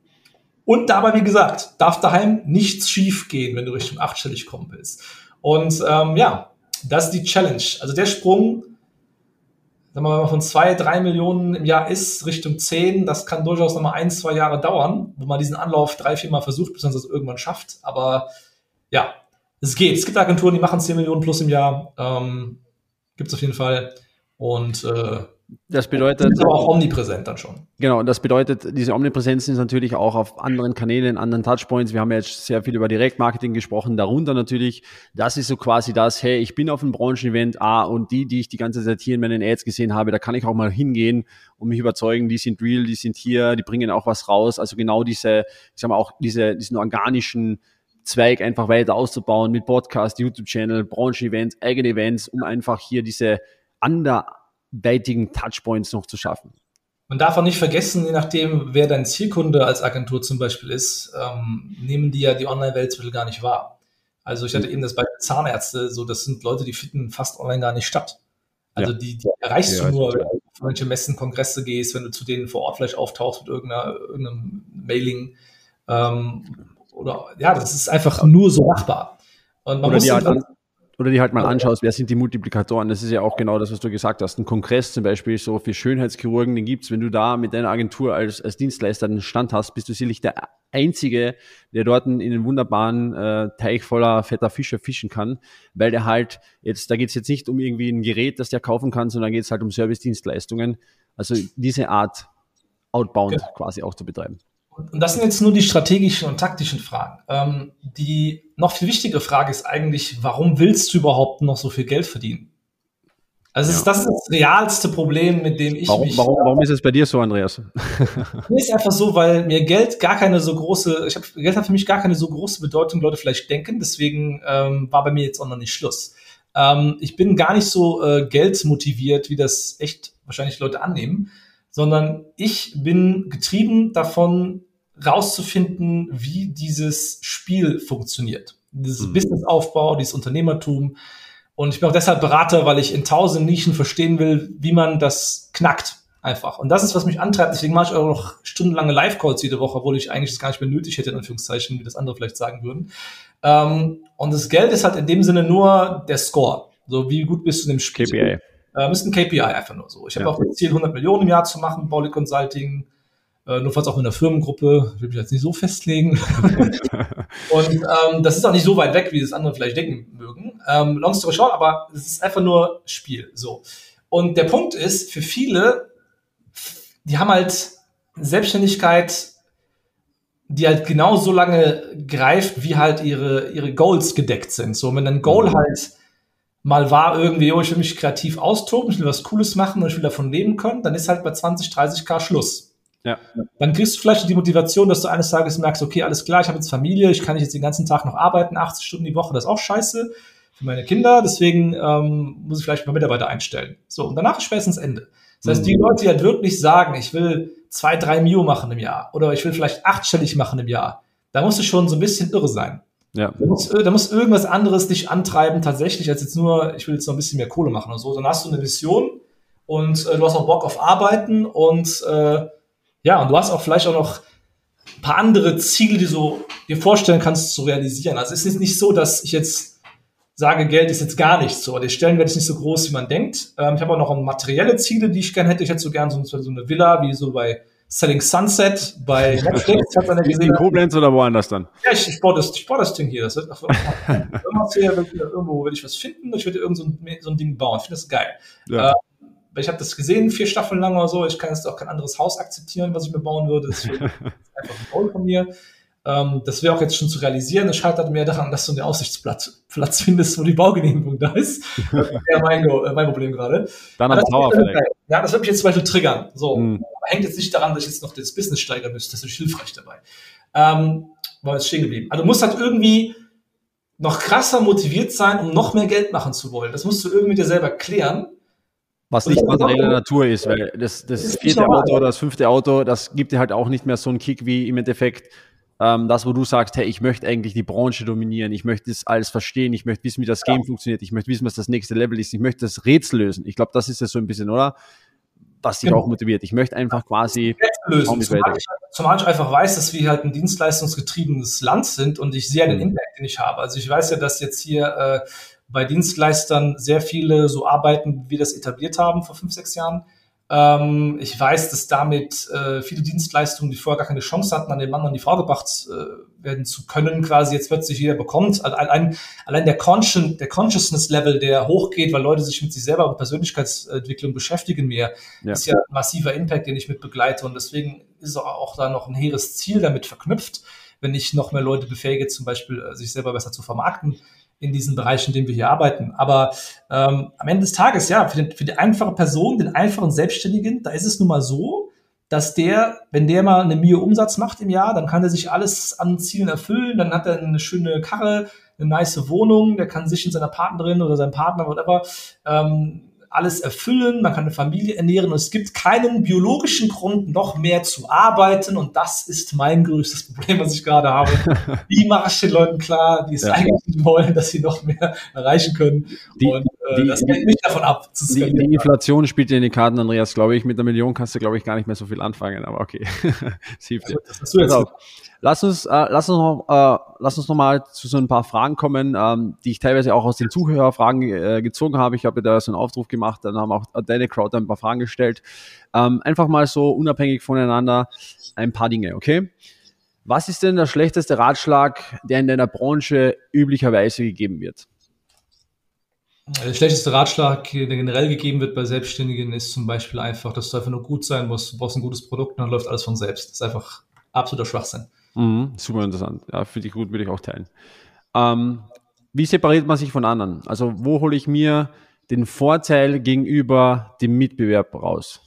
und dabei, wie gesagt, darf daheim nichts schief gehen, wenn du Richtung achtstellig kommen willst. Und ähm, ja, das ist die Challenge. Also der Sprung, sagen wir mal, von zwei, drei Millionen im Jahr ist Richtung zehn, das kann durchaus nochmal ein, zwei Jahre dauern, wo man diesen Anlauf drei, vier Mal versucht, bis man das irgendwann schafft. Aber ja, es geht. Es gibt Agenturen, die machen zehn Millionen plus im Jahr. Ähm, gibt es auf jeden Fall. Und äh, das bedeutet. Ist aber auch omnipräsent dann schon. Genau, das bedeutet, diese Omnipräsenz ist natürlich auch auf anderen Kanälen, anderen Touchpoints. Wir haben ja jetzt sehr viel über Direktmarketing gesprochen, darunter natürlich, das ist so quasi das, hey, ich bin auf einem Branchenevent, ah, und die, die ich die ganze Zeit hier in meinen Ads gesehen habe, da kann ich auch mal hingehen und mich überzeugen, die sind real, die sind hier, die bringen auch was raus. Also genau diese, ich sag mal, auch diese, diesen organischen Zweig einfach weiter auszubauen mit Podcast, YouTube-Channel, Branchenevents, eigene Events, um einfach hier diese under weitigen Touchpoints noch zu schaffen. Man darf auch nicht vergessen, je nachdem, wer dein Zielkunde als Agentur zum Beispiel ist, ähm, nehmen die ja die Online-Welt gar nicht wahr. Also ich hatte mhm. eben das bei Zahnärzte, so das sind Leute, die finden fast online gar nicht statt. Also ja. die, die erreichst ja, du nur, wenn du auf manche Messen, Kongresse gehst, wenn du zu denen vor Ort vielleicht auftauchst mit irgendeiner, irgendeinem Mailing. Ähm, oder ja, das ist einfach nur so machbar. Und man oder muss die halt oder die halt mal anschaust, wer sind die Multiplikatoren. Das ist ja auch genau das, was du gesagt hast. Ein Kongress zum Beispiel so für Schönheitschirurgen, den gibt's. Wenn du da mit deiner Agentur als, als Dienstleister einen Stand hast, bist du sicherlich der Einzige, der dort in den wunderbaren äh, Teich voller fetter Fische fischen kann, weil der halt jetzt, da geht's jetzt nicht um irgendwie ein Gerät, das der kaufen kann, sondern geht's halt um Service-Dienstleistungen. Also diese Art outbound ja. quasi auch zu betreiben. Und das sind jetzt nur die strategischen und taktischen Fragen. Ähm, die noch viel wichtigere Frage ist eigentlich, warum willst du überhaupt noch so viel Geld verdienen? Also ja. ist, das ist das realste Problem, mit dem ich warum, mich. Warum, warum ist es bei dir so, Andreas? mir ist einfach so, weil mir Geld gar keine so große, ich habe Geld hat für mich gar keine so große Bedeutung, Leute vielleicht denken. Deswegen ähm, war bei mir jetzt auch noch nicht Schluss. Ähm, ich bin gar nicht so äh, geldmotiviert, wie das echt wahrscheinlich Leute annehmen sondern ich bin getrieben davon, rauszufinden, wie dieses Spiel funktioniert. Dieses mhm. Businessaufbau, dieses Unternehmertum. Und ich bin auch deshalb Berater, weil ich in tausend Nischen verstehen will, wie man das knackt. Einfach. Und das ist, was mich antreibt. Deswegen mache ich auch noch stundenlange Live-Calls jede Woche, obwohl ich eigentlich das gar nicht mehr nötig hätte, in Anführungszeichen, wie das andere vielleicht sagen würden. Ähm, und das Geld ist halt in dem Sinne nur der Score. So, wie gut bist du in dem Spiel? KPI. Ähm, ist ein KPI einfach nur so. Ich habe Ja. auch das Ziel, 100 Millionen im Jahr zu machen, Bowley Consulting. Äh, nur falls auch mit einer Firmengruppe, will mich jetzt nicht so festlegen. und ähm, das ist auch nicht so weit weg, wie das andere vielleicht denken mögen. Ähm, long story short, aber es ist einfach nur Spiel. So. Und der Punkt ist, für viele, die haben halt Selbstständigkeit, die halt genau so lange greift, wie halt ihre, ihre Goals gedeckt sind. So, wenn ein Goal halt mal war irgendwie, oh, ich will mich kreativ austoben, ich will was Cooles machen und ich will davon leben können, dann ist halt bei 20, 30k Schluss. Ja. Dann kriegst du vielleicht die Motivation, dass du eines Tages merkst, okay, alles klar, ich habe jetzt Familie, ich kann nicht jetzt den ganzen Tag noch arbeiten, 80 Stunden die Woche, das ist auch scheiße für meine Kinder, deswegen ähm, muss ich vielleicht mal Mitarbeiter einstellen. So, und danach ist spätestens Ende. Das heißt, die Leute, die halt wirklich sagen, ich will zwei, drei Mio machen im Jahr oder ich will vielleicht achtstellig machen im Jahr, da musst du schon so ein bisschen irre sein. Ja. Da muss, da muss irgendwas anderes dich antreiben, tatsächlich, als jetzt nur, ich will jetzt noch ein bisschen mehr Kohle machen oder so. Dann hast du eine Vision und äh, du hast auch Bock auf Arbeiten und äh, ja, und du hast auch vielleicht auch noch ein paar andere Ziele, die du dir vorstellen kannst zu realisieren. Also es ist nicht so, dass ich jetzt sage, Geld ist jetzt gar nichts so. Der Stellenwert ist nicht so groß, wie man denkt. Ähm, ich habe auch noch materielle Ziele, die ich gerne hätte. Ich hätte so gerne so, so eine Villa, wie so bei Selling Sunset, bei Netflix. Hat man ja In gesehen. Koblenz oder woanders dann? Ja, ich, ich, baue das, ich baue das Ding hier. Das wird, irgendwas hier, irgendwo will ich was finden. Ich würde irgend so ein, so ein Ding bauen. Ich finde das geil. Ja. Äh, ich habe das gesehen, vier Staffeln lang oder so. Ich kann jetzt auch kein anderes Haus akzeptieren, was ich mir bauen würde. Deswegen ist einfach ein Goal von mir. Ähm, das wäre auch jetzt schon zu realisieren. Es scheitert mehr daran, dass du einen Aussichtsplatz Platz findest, wo die Baugenehmigung da ist. Das ja mein, äh, mein Problem gerade. Dann am das Tower vielleicht. Ja, das wird mich jetzt zum Beispiel triggern. So. Aber hängt jetzt nicht daran, dass ich jetzt noch das Business steigern müsste. Das ist hilfreich dabei. Ähm, war jetzt stehen geblieben. Also du musst halt irgendwie noch krasser motiviert sein, um noch mehr Geld machen zu wollen. Das musst du irgendwie dir selber klären. Was nicht materielle Natur ist, weil das, das nicht vierte normal. Auto oder das fünfte Auto, das gibt dir halt auch nicht mehr so einen Kick wie im Endeffekt ähm, das, wo du sagst, hey, ich möchte eigentlich die Branche dominieren, ich möchte das alles verstehen, ich möchte wissen, wie das Game funktioniert, ich möchte wissen, was das nächste Level ist, ich möchte das Rätsel lösen. Ich glaube, das ist es so ein bisschen, oder? Was dich Genau. auch motiviert. Ich möchte einfach quasi, lösen. Zumal ich, zumal ich einfach weiß, dass wir halt ein dienstleistungsgetriebenes Land sind und ich sehe den Mhm. Impact, den ich habe. Also ich weiß ja, dass jetzt hier äh, bei Dienstleistern sehr viele so arbeiten, wie wir das etabliert haben vor fünf, sechs Jahren. Ähm, ich weiß, dass damit äh, viele Dienstleistungen, die vorher gar keine Chance hatten, an den Mann und die Frau gebracht äh, werden zu können, quasi jetzt plötzlich jeder bekommt. Allein, allein der, Conscien, der Consciousness-Level, der hochgeht, weil Leute sich mit sich selber und Persönlichkeitsentwicklung beschäftigen mehr, Ja. ist ja ein massiver Impact, den ich mit begleite. Und deswegen ist auch, auch da noch ein hehres Ziel damit verknüpft, wenn ich noch mehr Leute befähige, zum Beispiel äh, sich selber besser zu vermarkten in diesen Bereichen, in denen wir hier arbeiten. Aber ähm, am Ende des Tages, ja, für, den, für die einfache Person, den einfachen Selbstständigen, da ist es nun mal so, dass der, wenn der mal eine Mio Umsatz macht im Jahr, dann kann er sich alles an Zielen erfüllen, dann hat er eine schöne Karre, eine nice Wohnung, der kann sich und seiner Partnerin oder seinem Partner, whatever, ähm, alles erfüllen, man kann eine Familie ernähren und es gibt keinen biologischen Grund, noch mehr zu arbeiten und das ist mein größtes Problem, was ich gerade habe. Wie mache ich den Leuten klar, die es Ja. eigentlich wollen, dass sie noch mehr erreichen können Die- und die- das hält mich davon ab, zu die, die Inflation spielt dir in die Karten, Andreas, glaube ich. Mit einer Million kannst du, glaube ich, gar nicht mehr so viel anfangen, aber okay. Hilft dir. Das jetzt Pass auf. Lass uns, äh, lass uns noch, äh, lass uns noch mal zu so ein paar Fragen kommen, ähm, die ich teilweise auch aus den Zuhörerfragen äh, gezogen habe. Ich habe da so einen Aufruf gemacht, dann haben auch deine Crowd ein paar Fragen gestellt. Ähm, einfach mal so unabhängig voneinander ein paar Dinge, okay? Was ist denn der schlechteste Ratschlag, der in deiner Branche üblicherweise gegeben wird? Der schlechteste Ratschlag, der generell gegeben wird bei Selbstständigen, ist zum Beispiel einfach, dass du einfach nur gut sein musst. Du brauchst ein gutes Produkt und dann läuft alles von selbst. Das ist einfach absoluter Schwachsinn. Mhm, super interessant. Ja, finde ich gut, würde ich auch teilen. Ähm, wie separiert man sich von anderen? Also, wo hole ich mir den Vorteil gegenüber dem Mitbewerb raus?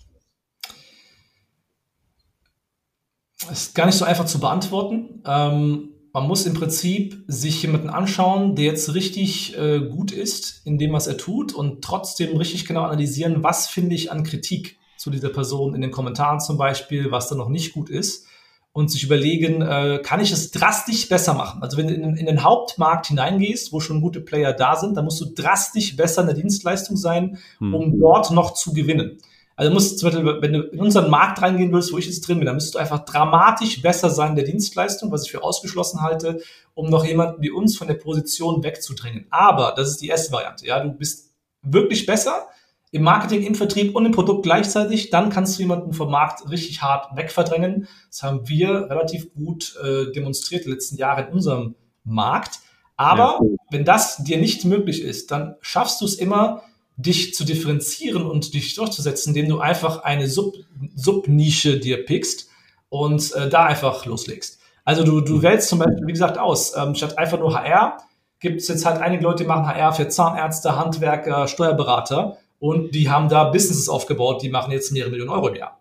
Das ist gar nicht so einfach zu beantworten. Ähm, man muss im Prinzip sich jemanden anschauen, der jetzt richtig äh, gut ist in dem, was er tut und trotzdem richtig genau analysieren, was finde ich an Kritik zu dieser Person in den Kommentaren zum Beispiel, was da noch nicht gut ist und sich überlegen, äh, kann ich es drastisch besser machen? Also wenn du in, in, den Hauptmarkt hineingehst, wo schon gute Player da sind, dann musst du drastisch besser in der Dienstleistung sein, hm. um dort noch zu gewinnen. Also musst zum Beispiel, wenn du in unseren Markt reingehen willst, wo ich jetzt drin bin, dann müsstest du einfach dramatisch besser sein in der Dienstleistung, was ich für ausgeschlossen halte, um noch jemanden wie uns von der Position wegzudrängen. Aber das ist die erste Variante. Ja, du bist wirklich besser im Marketing, im Vertrieb und im Produkt gleichzeitig. Dann kannst du jemanden vom Markt richtig hart wegverdrängen. Das haben wir relativ gut äh, demonstriert die letzten Jahre in unserem Markt. Aber ja. wenn das dir nicht möglich ist, dann schaffst du es immer, dich zu differenzieren und dich durchzusetzen, indem du einfach eine Sub Subnische dir pickst und äh, da einfach loslegst. Also du, du wählst zum Beispiel, wie gesagt, aus. Ähm, statt einfach nur HR gibt es jetzt halt einige Leute, die machen HR für Zahnärzte, Handwerker, Steuerberater und die haben da Businesses aufgebaut, die machen jetzt mehrere Millionen Euro im Jahr.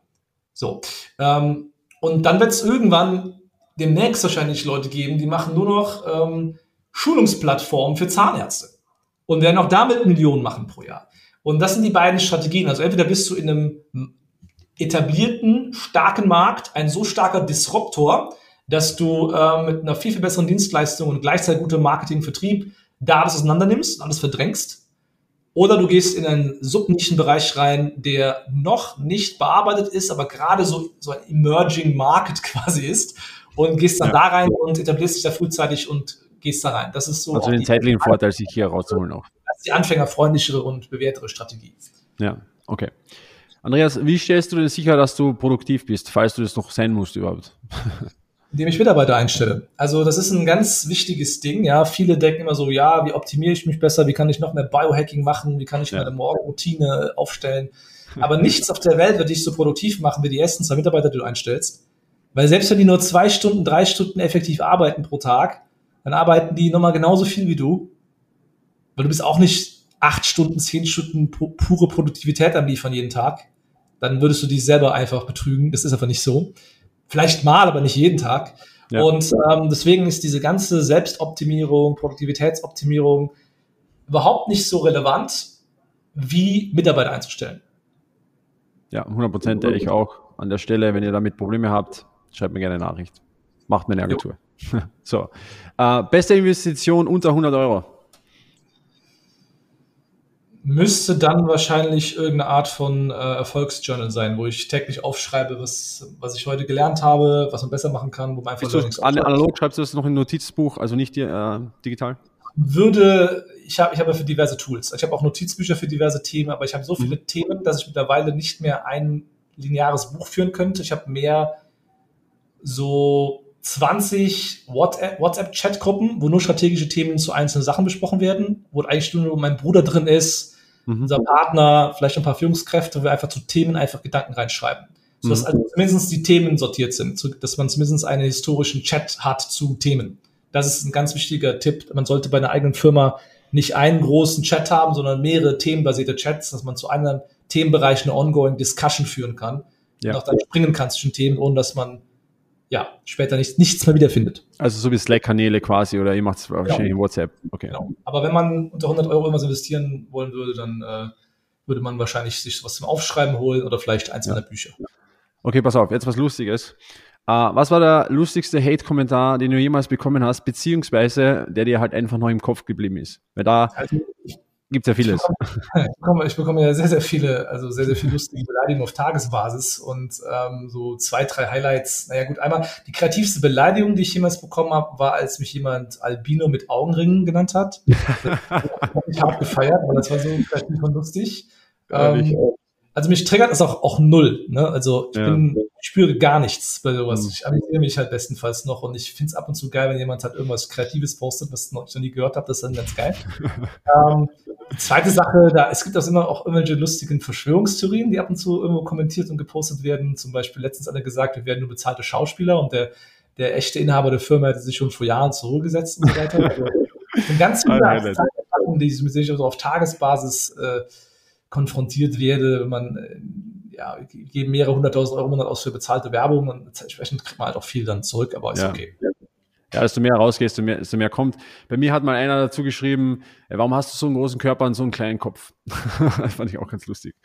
So. Ähm, und dann wird es irgendwann demnächst wahrscheinlich Leute geben, die machen nur noch ähm, Schulungsplattformen für Zahnärzte und werden auch damit Millionen machen pro Jahr. Und das sind die beiden Strategien. Also entweder bist du in einem etablierten, starken Markt ein so starker Disruptor, dass du äh, mit einer viel, viel besseren Dienstleistung und gleichzeitig gutem Marketing, Vertrieb da alles auseinander nimmst, alles verdrängst. Oder du gehst in einen Subnischenbereich rein, der noch nicht bearbeitet ist, aber gerade so, so ein Emerging Market quasi ist und gehst dann ja. da rein und etablierst dich da frühzeitig und gehst da rein. Das ist so. Also den zeitlichen Vorteil, sich hier rauszuholen auch. Das ist die anfängerfreundlichere und bewährtere Strategie. Ja, okay. Andreas, wie stellst du denn sicher, dass du produktiv bist, falls du das noch sein musst überhaupt? Indem ich Mitarbeiter einstelle. Also das ist ein ganz wichtiges Ding. Ja, viele denken immer so, ja, wie optimiere ich mich besser? Wie kann ich noch mehr Biohacking machen? Wie kann ich ja. meine Morgenroutine aufstellen? Aber nichts auf der Welt wird dich so produktiv machen wie die ersten zwei Mitarbeiter, die du einstellst. Weil selbst wenn die nur zwei Stunden, drei Stunden effektiv arbeiten pro Tag, dann arbeiten die nochmal genauso viel wie du. Weil du bist auch nicht acht Stunden, zehn Stunden pure Produktivität am Liefern jeden Tag. Dann würdest du dich selber einfach betrügen. Das ist einfach nicht so. Vielleicht mal, aber nicht jeden Tag. Ja. Und ähm, deswegen ist diese ganze Selbstoptimierung, Produktivitätsoptimierung überhaupt nicht so relevant, wie Mitarbeiter einzustellen. Ja, 100 Prozent ich auch. An der Stelle, wenn ihr damit Probleme habt, schreibt mir gerne eine Nachricht. Macht mir eine Agentur. Jo. so. Äh, beste Investition unter 100 Euro? Müsste dann wahrscheinlich irgendeine Art von äh, Erfolgsjournal sein, wo ich täglich aufschreibe, was, was ich heute gelernt habe, was man besser machen kann, wo man einfach Learnings Analog schreibst du das noch in Notizbuch, also nicht äh, digital? Würde, ich habe ich hab ja für diverse Tools. Ich habe auch Notizbücher für diverse Themen, aber ich habe so viele mhm. Themen, dass ich mittlerweile nicht mehr ein lineares Buch führen könnte. Ich habe mehr so 20 WhatsApp-Chat-Gruppen, wo nur strategische Themen zu einzelnen Sachen besprochen werden, wo eigentlich nur mein Bruder drin ist, mhm. unser Partner, vielleicht ein paar Führungskräfte, wo wir einfach zu Themen einfach Gedanken reinschreiben. Sodass mhm. also zumindest die Themen sortiert sind, dass man zumindest einen historischen Chat hat zu Themen. Das ist ein ganz wichtiger Tipp. Man sollte bei einer eigenen Firma nicht einen großen Chat haben, sondern mehrere themenbasierte Chats, dass man zu einem Themenbereich eine ongoing Discussion führen kann ja. und auch dann springen kann zwischen Themen, ohne dass man ja, später nicht, nichts mehr wiederfindet. Also so wie Slack-Kanäle quasi oder ihr macht es wahrscheinlich genau. in WhatsApp. Okay. Genau. Aber wenn man unter 100 Euro irgendwas investieren wollen würde, dann äh, würde man wahrscheinlich sich was zum Aufschreiben holen oder vielleicht eins ja. meiner Bücher. Okay, pass auf, jetzt was Lustiges. Uh, was war der lustigste Hate-Kommentar, den du jemals bekommen hast, beziehungsweise der dir halt einfach noch im Kopf geblieben ist? Weil da, also, Gibt ja vieles. Ich bekomme, ich bekomme, ja sehr, sehr viele, also sehr, sehr viele lustige Beleidigungen auf Tagesbasis und ähm, so zwei, drei Highlights. Naja gut, einmal die kreativste Beleidigung, die ich jemals bekommen habe, war, als mich jemand Albino mit Augenringen genannt hat. ich habe gefeiert, weil das war so kreativ und lustig. Ähm, also mich triggert das auch, auch null. Ne? Also ich, ja. bin, ich spüre gar nichts bei sowas. Mhm. Ich amüsiere mich halt bestenfalls noch und ich finde es ab und zu geil, wenn jemand halt irgendwas Kreatives postet, was ich noch nie gehört habe. Das ist dann ganz geil. ähm, die zweite Sache, da es gibt auch immer auch irgendwelche lustigen Verschwörungstheorien, die ab und zu irgendwo kommentiert und gepostet werden. Zum Beispiel letztens einer gesagt, wir werden nur bezahlte Schauspieler und der, der echte Inhaber der Firma hätte sich schon vor Jahren zurückgesetzt und so weiter. Also, ganz viele Sachen, die ich mit denen ich also auf Tagesbasis äh, konfrontiert werde, wenn man äh, ja, geben mehrere hunderttausend Euro im Monat aus für bezahlte Werbung und entsprechend kriegt man halt auch viel dann zurück, aber ist ja. okay. Ja, desto mehr rausgehst, desto mehr, desto mehr kommt. Bei mir hat mal einer dazu geschrieben, warum hast du so einen großen Körper und so einen kleinen Kopf? das fand ich auch ganz lustig.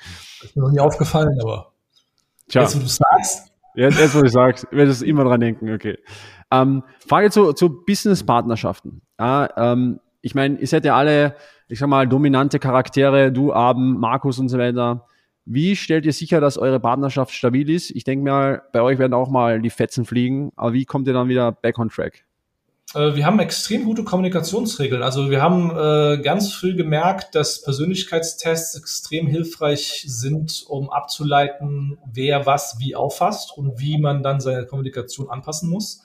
Das ist mir noch nie aufgefallen, aber Tja. jetzt, wo du sagst. Jetzt, jetzt wo ich sag's, werde ich immer dran denken, okay. Ähm, Frage zu, zu Business-Partnerschaften. Ja, ähm, ich meine, ihr seid ja alle, ich sag mal, dominante Charaktere, du, Abend, Markus und so weiter. Wie stellt ihr sicher, dass eure Partnerschaft stabil ist? Ich denke mal, bei euch werden auch mal die Fetzen fliegen, aber wie kommt ihr dann wieder back on track? Äh, wir haben extrem gute Kommunikationsregeln. Also wir haben äh, ganz früh gemerkt, dass Persönlichkeitstests extrem hilfreich sind, um abzuleiten, wer was wie auffasst und wie man dann seine Kommunikation anpassen muss.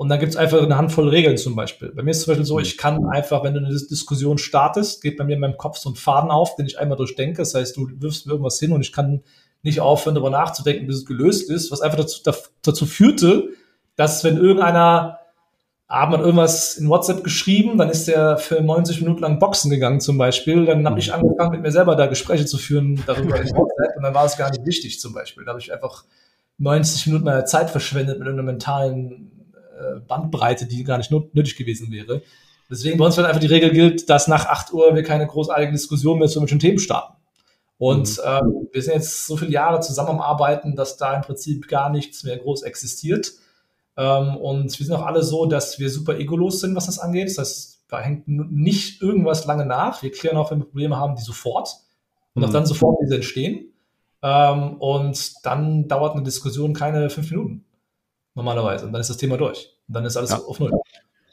Und dann gibt es einfach eine Handvoll Regeln zum Beispiel. Bei mir ist zum Beispiel so, ich kann einfach, wenn du eine Diskussion startest, geht bei mir in meinem Kopf so ein Faden auf, den ich einmal durchdenke. Das heißt, du wirfst mir irgendwas hin und ich kann nicht aufhören, darüber nachzudenken, bis es gelöst ist, was einfach dazu, dazu führte, dass wenn irgendeiner hat man irgendwas in WhatsApp geschrieben, dann ist der für 90 Minuten lang Boxen gegangen zum Beispiel. Dann habe ich angefangen, mit mir selber da Gespräche zu führen darüber in WhatsApp und dann war es gar nicht wichtig zum Beispiel. Da habe ich einfach 90 Minuten meiner Zeit verschwendet mit einer mentalen Bandbreite, die gar nicht nötig gewesen wäre. Deswegen bei uns wird einfach die Regel gilt, dass nach 8 Uhr wir keine großartige Diskussion mehr zu irgendwelchen Themen starten. Und mhm. ähm, wir sind jetzt so viele Jahre zusammen am Arbeiten, dass da im Prinzip gar nichts mehr groß existiert. Ähm, und wir sind auch alle so, dass wir super egolos sind, was das angeht. Das heißt, da hängt nicht irgendwas lange nach. Wir klären auch, wenn wir Probleme haben, die sofort. Und auch mhm. dann sofort, wie sie entstehen. Ähm, und dann dauert eine Diskussion keine fünf Minuten. Normalerweise. Und dann ist das Thema durch. Und dann ist alles ja. auf Null.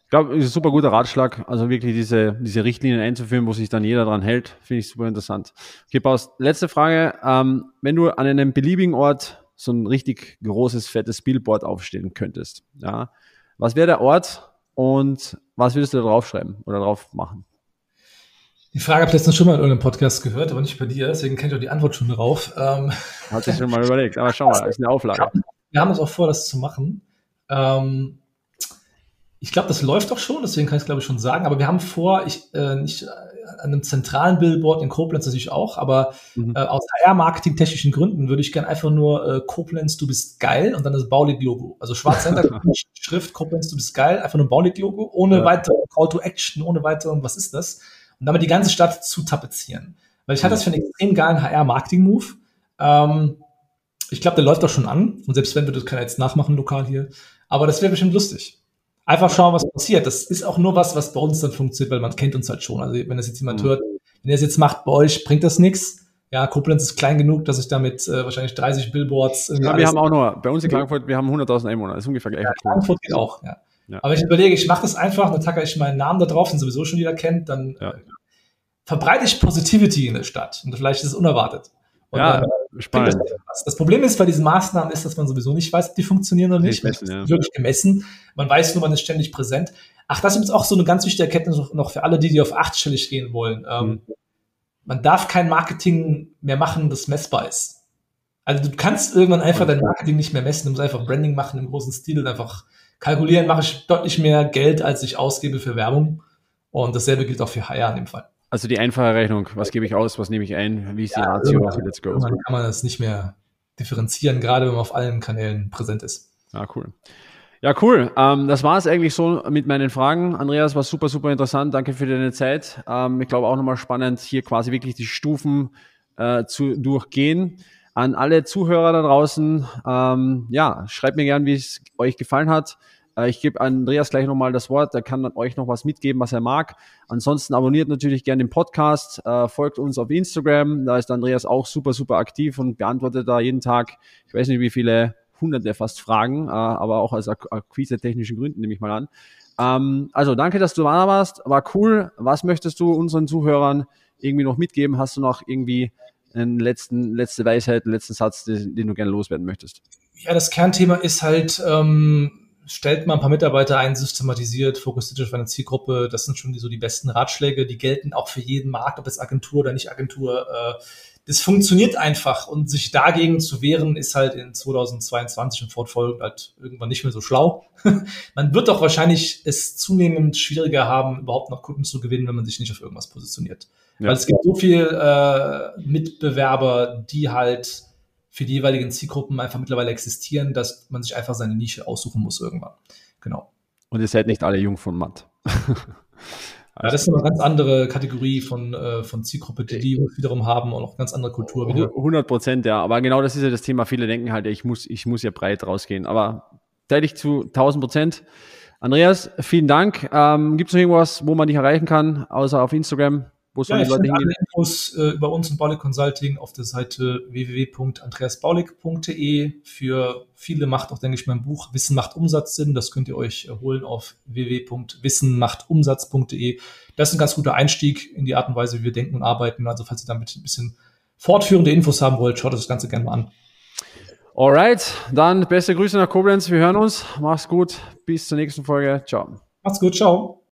Ich glaube, ist ein super guter Ratschlag. Also wirklich diese, diese Richtlinien einzuführen, wo sich dann jeder dran hält, finde ich super interessant. Okay, Paus, letzte Frage. Ähm, wenn du an einem beliebigen Ort so ein richtig großes, fettes Billboard aufstellen könntest. Ja. Was wäre der Ort und was würdest du da draufschreiben oder drauf machen? Die Frage habe ich letztens schon mal in irgendeinem Podcast gehört, aber nicht bei dir, deswegen kenne ich auch die Antwort schon drauf. Ähm, Hat sich schon mal überlegt, aber schau mal, das ist eine Auflage. Wir haben uns auch vor, das zu machen. Ähm, ich glaube, das läuft doch schon, deswegen kann ich es glaube ich schon sagen, aber wir haben vor, ich äh, nicht an einem zentralen Billboard in Koblenz natürlich auch, aber mhm. äh, aus HR-Marketing-technischen Gründen würde ich gerne einfach nur äh, Koblenz, du bist geil und dann das Baulig-Logo. Also schwarz Schrift Koblenz, du bist geil, einfach nur Baulig-Logo, ohne ja. weitere Call to Action, ohne weitere, was ist das? Und damit die ganze Stadt zu tapezieren. Weil ich mhm. hatte das für einen extrem geilen HR-Marketing-Move. Ähm, ich glaube, der läuft doch schon an. Und selbst wenn wir das kann jetzt nachmachen lokal hier. Aber das wäre bestimmt lustig. Einfach schauen, was passiert. Das ist auch nur was, was bei uns dann funktioniert, weil man kennt uns halt schon. Also wenn das jetzt jemand mhm. hört, wenn ihr es jetzt macht bei euch, bringt das nichts. Ja, Koblenz ist klein genug, dass ich damit äh, wahrscheinlich 30 Billboards. Ja, wir haben auch nur, bei uns in Klagenfurt, wir haben 100.000 Einwohner. Das ist ungefähr gleich. Ja, Klagenfurt geht auch, ja. ja. Aber ich überlege, ich mache das einfach, dann tacke ich meinen Namen da drauf, den sowieso schon jeder kennt, dann ja. äh, verbreite ich Positivity in der Stadt. Und vielleicht ist es unerwartet. Und ja, dann, äh, spannend. Das, Problem ist bei diesen Maßnahmen ist, dass man sowieso nicht weiß, ob die funktionieren oder nicht. Messen, ja. Wirklich gemessen. Man weiß nur, man ist ständig präsent. Ach, das ist auch so eine ganz wichtige Erkenntnis noch für alle, die, die auf achtstellig gehen wollen. Ähm, mhm. Man darf kein Marketing mehr machen, das messbar ist. Also du kannst irgendwann einfach dein Marketing nicht mehr messen, du musst einfach Branding machen im großen Stil und einfach kalkulieren, mache ich deutlich mehr Geld, als ich ausgebe für Werbung. Und dasselbe gilt auch für HR in dem Fall. Also die einfache Rechnung, was gebe ich aus, was nehme ich ein, wie ist die ja, Ratio, let's go. Dann kann man das nicht mehr differenzieren, gerade wenn man auf allen Kanälen präsent ist. Ja, cool. Ja, cool. Ähm, das war es eigentlich so mit meinen Fragen. Andreas, war super, super interessant. Danke für deine Zeit. Ähm, ich glaube auch nochmal spannend, hier quasi wirklich die Stufen äh, zu durchgehen. An alle Zuhörer da draußen, ähm, ja, schreibt mir gern, wie es euch gefallen hat. Äh, ich gebe Andreas gleich nochmal das Wort, der kann euch noch was mitgeben, was er mag. Ansonsten abonniert natürlich gerne den Podcast, äh, folgt uns auf Instagram, da ist Andreas auch super, super aktiv und beantwortet da jeden Tag, ich weiß nicht wie viele hunderte fast Fragen, äh, aber auch aus akquise-technischen Gründen nehme ich mal an. Ähm, also danke, dass du da warst, war cool. Was möchtest du unseren Zuhörern irgendwie noch mitgeben? Hast du noch irgendwie einen letzten, letzte Weisheit, einen letzten Satz, den, den du gerne loswerden möchtest? Ja, das Kernthema ist halt, ähm, stellt mal ein paar Mitarbeiter ein, systematisiert, fokussiert auf eine Zielgruppe. Das sind schon die, so die besten Ratschläge. Die gelten auch für jeden Markt, ob es Agentur oder nicht Agentur. Äh, das funktioniert einfach und sich dagegen zu wehren, ist halt in 2022 und fortfolgend halt irgendwann nicht mehr so schlau. man wird doch wahrscheinlich es zunehmend schwieriger haben, überhaupt noch Kunden zu gewinnen, wenn man sich nicht auf irgendwas positioniert. Ja. Weil es gibt so viel äh, Mitbewerber, die halt für die jeweiligen Zielgruppen einfach mittlerweile existieren, dass man sich einfach seine Nische aussuchen muss irgendwann. Genau. Und ihr seid nicht alle jung von matt. Ja, das ist eine ganz andere Kategorie von, äh, von Zielgruppe, die die wiederum haben und auch ganz andere Kultur. Wieder. 100 Prozent, ja. Aber genau das ist ja das Thema. Viele denken halt, ich muss, ich muss ja breit rausgehen. Aber teile ich zu 1000 Prozent. Andreas, vielen Dank. Ähm, Gibt es noch irgendwas, wo man dich erreichen kann, außer auf Instagram? Wo ja, ich finde alle Infos äh, über uns und Baulig Consulting auf der Seite www.andreasbaulig.de. Für viele macht auch, denke ich, mein Buch Wissen macht Umsatz Sinn. Das könnt ihr euch holen auf www.wissenmachtumsatz.de. Das ist ein ganz guter Einstieg in die Art und Weise, wie wir denken und arbeiten. Also falls ihr damit ein bisschen fortführende Infos haben wollt, schaut euch das Ganze gerne mal an. Alright, dann beste Grüße nach Koblenz. Wir hören uns. Mach's gut. Bis zur nächsten Folge. Ciao. Macht's gut. Ciao.